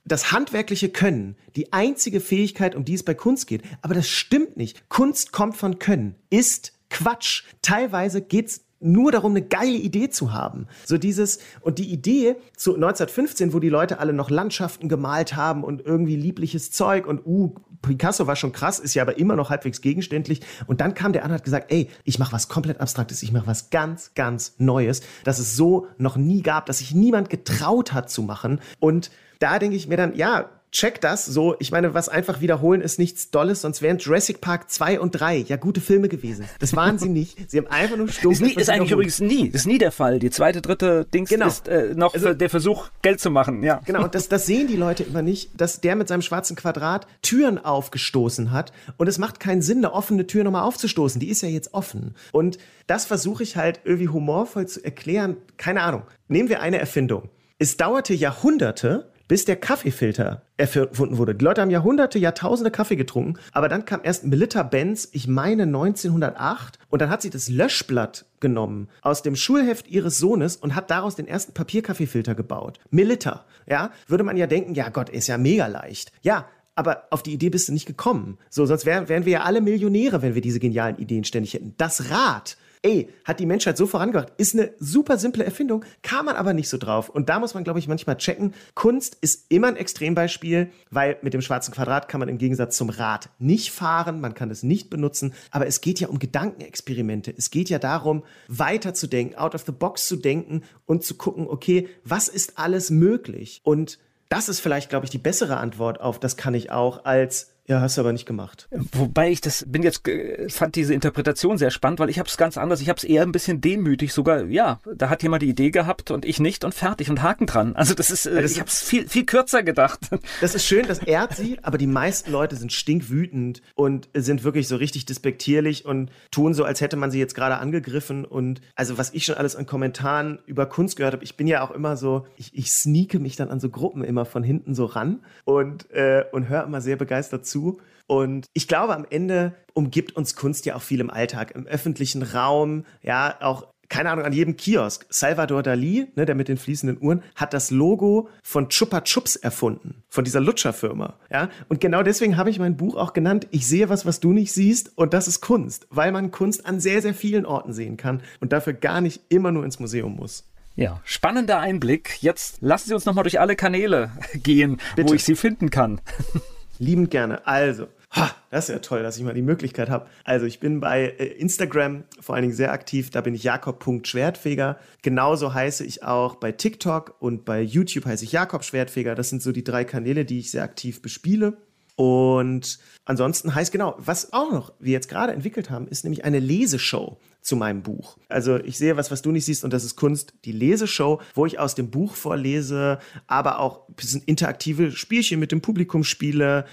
das handwerkliche Können die einzige Fähigkeit, um die es bei Kunst geht. Aber das stimmt nicht. Kunst kommt von Können, ist Quatsch. Teilweise geht's nur darum, eine geile Idee zu haben. So dieses, und die Idee zu 1915, wo die Leute alle noch Landschaften gemalt haben und irgendwie liebliches Zeug und uh, Picasso war schon krass, ist ja aber immer noch halbwegs gegenständlich. Und dann kam der an und hat gesagt, ey, ich mache was komplett Abstraktes, ich mache was ganz, ganz Neues, das es so noch nie gab, dass sich niemand getraut hat zu machen. Und da denke ich mir dann, ja, check das so. Ich meine, was einfach wiederholen ist nichts Dolles, sonst wären Jurassic Park 2 und 3 ja gute Filme gewesen. Das waren sie nicht. Sie haben einfach nur stumpf. Ist, nie, ist eigentlich übrigens nie, ist nie der Fall. Die zweite, dritte Dings genau. ist äh, noch also, der Versuch, Geld zu machen, ja. Genau, und das, das sehen die Leute immer nicht, dass der mit seinem schwarzen Quadrat Türen aufgestoßen hat. Und es macht keinen Sinn, eine offene Tür nochmal aufzustoßen. Die ist ja jetzt offen. Und das versuche ich halt irgendwie humorvoll zu erklären. Keine Ahnung. Nehmen wir eine Erfindung. Es dauerte Jahrhunderte, bis der Kaffeefilter erfunden wurde. Die Leute haben Jahrhunderte, Jahrtausende Kaffee getrunken, aber dann kam erst Melitta Benz, ich meine 1908, und dann hat sie das Löschblatt genommen aus dem Schulheft ihres Sohnes und hat daraus den ersten Papierkaffeefilter gebaut. Melitta, ja, würde man ja denken, ja Gott, ist ja mega leicht. Ja, aber auf die Idee bist du nicht gekommen. So, sonst wären, wären wir ja alle Millionäre, wenn wir diese genialen Ideen ständig hätten. Das Rad ey, hat die Menschheit so vorangebracht. Ist eine super simple Erfindung, kam man aber nicht so drauf. Und da muss man, glaube ich, manchmal checken. Kunst ist immer ein Extrembeispiel, weil mit dem schwarzen Quadrat kann man im Gegensatz zum Rad nicht fahren, man kann es nicht benutzen. Aber es geht ja um Gedankenexperimente. Es geht ja darum, weiterzudenken, out of the box zu denken und zu gucken, okay, was ist alles möglich? Und das ist vielleicht, glaube ich, die bessere Antwort auf das kann ich auch, als ja, hast du aber nicht gemacht. Wobei ich das bin jetzt äh, fand diese Interpretation sehr spannend, weil ich habe es ganz anders. Ich habe es eher ein bisschen demütig. Sogar ja, da hat jemand die Idee gehabt und ich nicht und fertig und Haken dran. Also das ist, äh, das ich habe es viel viel kürzer gedacht. Das ist schön, das ehrt sie, aber die meisten Leute sind stinkwütend und sind wirklich so richtig despektierlich und tun so, als hätte man sie jetzt gerade angegriffen. Und also was ich schon alles an Kommentaren über Kunst gehört habe, ich bin ja auch immer so, ich, ich sneake mich dann an so Gruppen immer von hinten so ran und äh, und höre immer sehr begeistert zu zu. Und ich glaube, am Ende umgibt uns Kunst ja auch viel im Alltag, im öffentlichen Raum, ja, auch keine Ahnung, an jedem Kiosk. Salvador Dali, ne, der mit den fließenden Uhren, hat das Logo von Chupa Chups erfunden, von dieser Lutscherfirma. Ja? Und genau deswegen habe ich mein Buch auch genannt, Ich sehe was, was du nicht siehst, und das ist Kunst, weil man Kunst an sehr, sehr vielen Orten sehen kann und dafür gar nicht immer nur ins Museum muss. Ja, spannender Einblick. Jetzt lassen Sie uns nochmal durch alle Kanäle gehen, Bitte. wo ich Sie finden kann. Liebend gerne. Also, ha, das ist ja toll, dass ich mal die Möglichkeit habe. Also, ich bin bei äh, Instagram vor allen Dingen sehr aktiv. Da bin ich Jakob.schwertfeger. Genauso heiße ich auch bei TikTok und bei YouTube heiße ich Jakob Schwertfeger. Das sind so die drei Kanäle, die ich sehr aktiv bespiele. Und ansonsten heißt genau, was auch noch wir jetzt gerade entwickelt haben, ist nämlich eine Leseshow zu meinem Buch. Also ich sehe was, was du nicht siehst und das ist Kunst, die Leseshow, wo ich aus dem Buch vorlese, aber auch ein bisschen interaktive Spielchen mit dem Publikum spiele,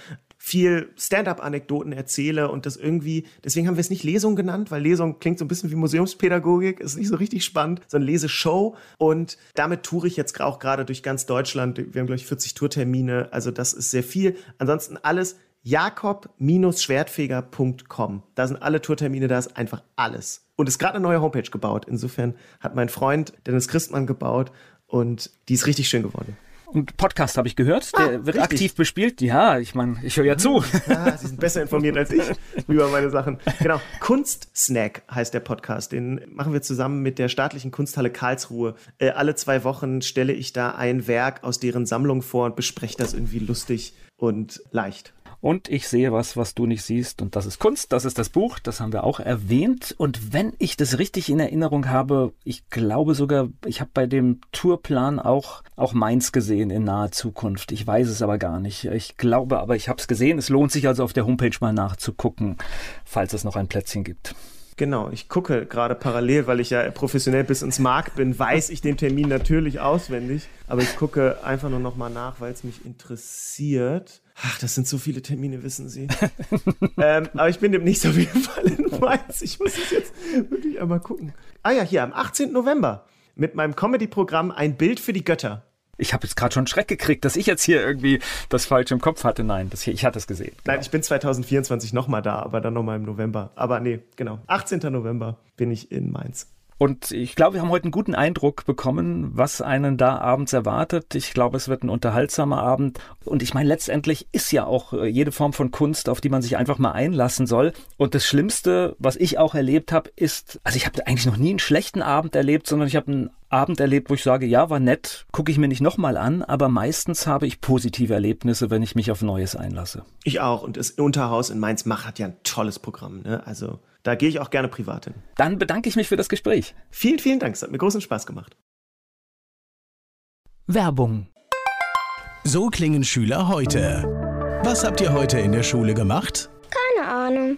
viel Stand-up-Anekdoten erzähle und das irgendwie, deswegen haben wir es nicht Lesung genannt, weil Lesung klingt so ein bisschen wie Museumspädagogik, ist nicht so richtig spannend, sondern Leseshow und damit toure ich jetzt auch gerade durch ganz Deutschland. Wir haben, glaube ich, 40 Tourtermine, also das ist sehr viel. Ansonsten alles jakob-schwertfeger.com. Da sind alle Tourtermine, da ist einfach alles. Und es ist gerade eine neue Homepage gebaut. Insofern hat mein Freund Dennis Christmann gebaut und die ist richtig schön geworden. Und Podcast habe ich gehört, der Ah, wird richtig. aktiv bespielt. Ja, ich meine, ich höre ja zu. Ja, Sie sind besser informiert als ich über meine Sachen. Genau. Kunstsnack heißt der Podcast. Den machen wir zusammen mit der staatlichen Kunsthalle Karlsruhe. Äh, alle zwei Wochen stelle ich da ein Werk aus deren Sammlung vor und bespreche das irgendwie lustig und leicht. Und ich sehe was, was du nicht siehst. Und das ist Kunst, das ist das Buch, das haben wir auch erwähnt. Und wenn ich das richtig in Erinnerung habe, ich glaube sogar, ich habe bei dem Tourplan auch, auch Mainz gesehen in naher Zukunft. Ich weiß es aber gar nicht. Ich glaube aber, ich habe es gesehen. Es lohnt sich also auf der Homepage mal nachzugucken, falls es noch ein Plätzchen gibt. Genau, ich gucke gerade parallel, weil ich ja professionell bis ins Mark bin, weiß ich den Termin natürlich auswendig, aber ich gucke einfach nur noch mal nach, weil es mich interessiert. Ach, das sind so viele Termine, wissen Sie. ähm, aber ich bin demnächst auf jeden Fall in Mainz. Ich muss es jetzt wirklich einmal gucken. Ah ja, hier am 18. November mit meinem Comedy-Programm Ein Bild für die Götter. Ich habe jetzt gerade schon Schreck gekriegt, dass ich jetzt hier irgendwie das falsch im Kopf hatte. Nein, das hier, ich hatte es gesehen. Nein, ich bin 2024 nochmal da, aber dann nochmal im November. Aber nee, genau. 18. November bin ich in Mainz. Und ich glaube, wir haben heute einen guten Eindruck bekommen, was einen da abends erwartet. Ich glaube, es wird ein unterhaltsamer Abend. Und ich meine, letztendlich ist ja auch äh, jede Form von Kunst, auf die man sich einfach mal einlassen soll. Und das Schlimmste, was ich auch erlebt habe, ist, also ich habe eigentlich noch nie einen schlechten Abend erlebt, sondern ich habe einen Abend erlebt, wo ich sage, ja, war nett, gucke ich mir nicht nochmal an, aber meistens habe ich positive Erlebnisse, wenn ich mich auf Neues einlasse. Ich auch. Und das Unterhaus in Mainz-Mach hat ja ein tolles Programm. Ne? Also da gehe ich auch gerne privat hin. Dann bedanke ich mich für das Gespräch. Vielen, vielen Dank. Es hat mir großen Spaß gemacht. Werbung. So klingen Schüler heute. Was habt ihr heute in der Schule gemacht? Keine Ahnung.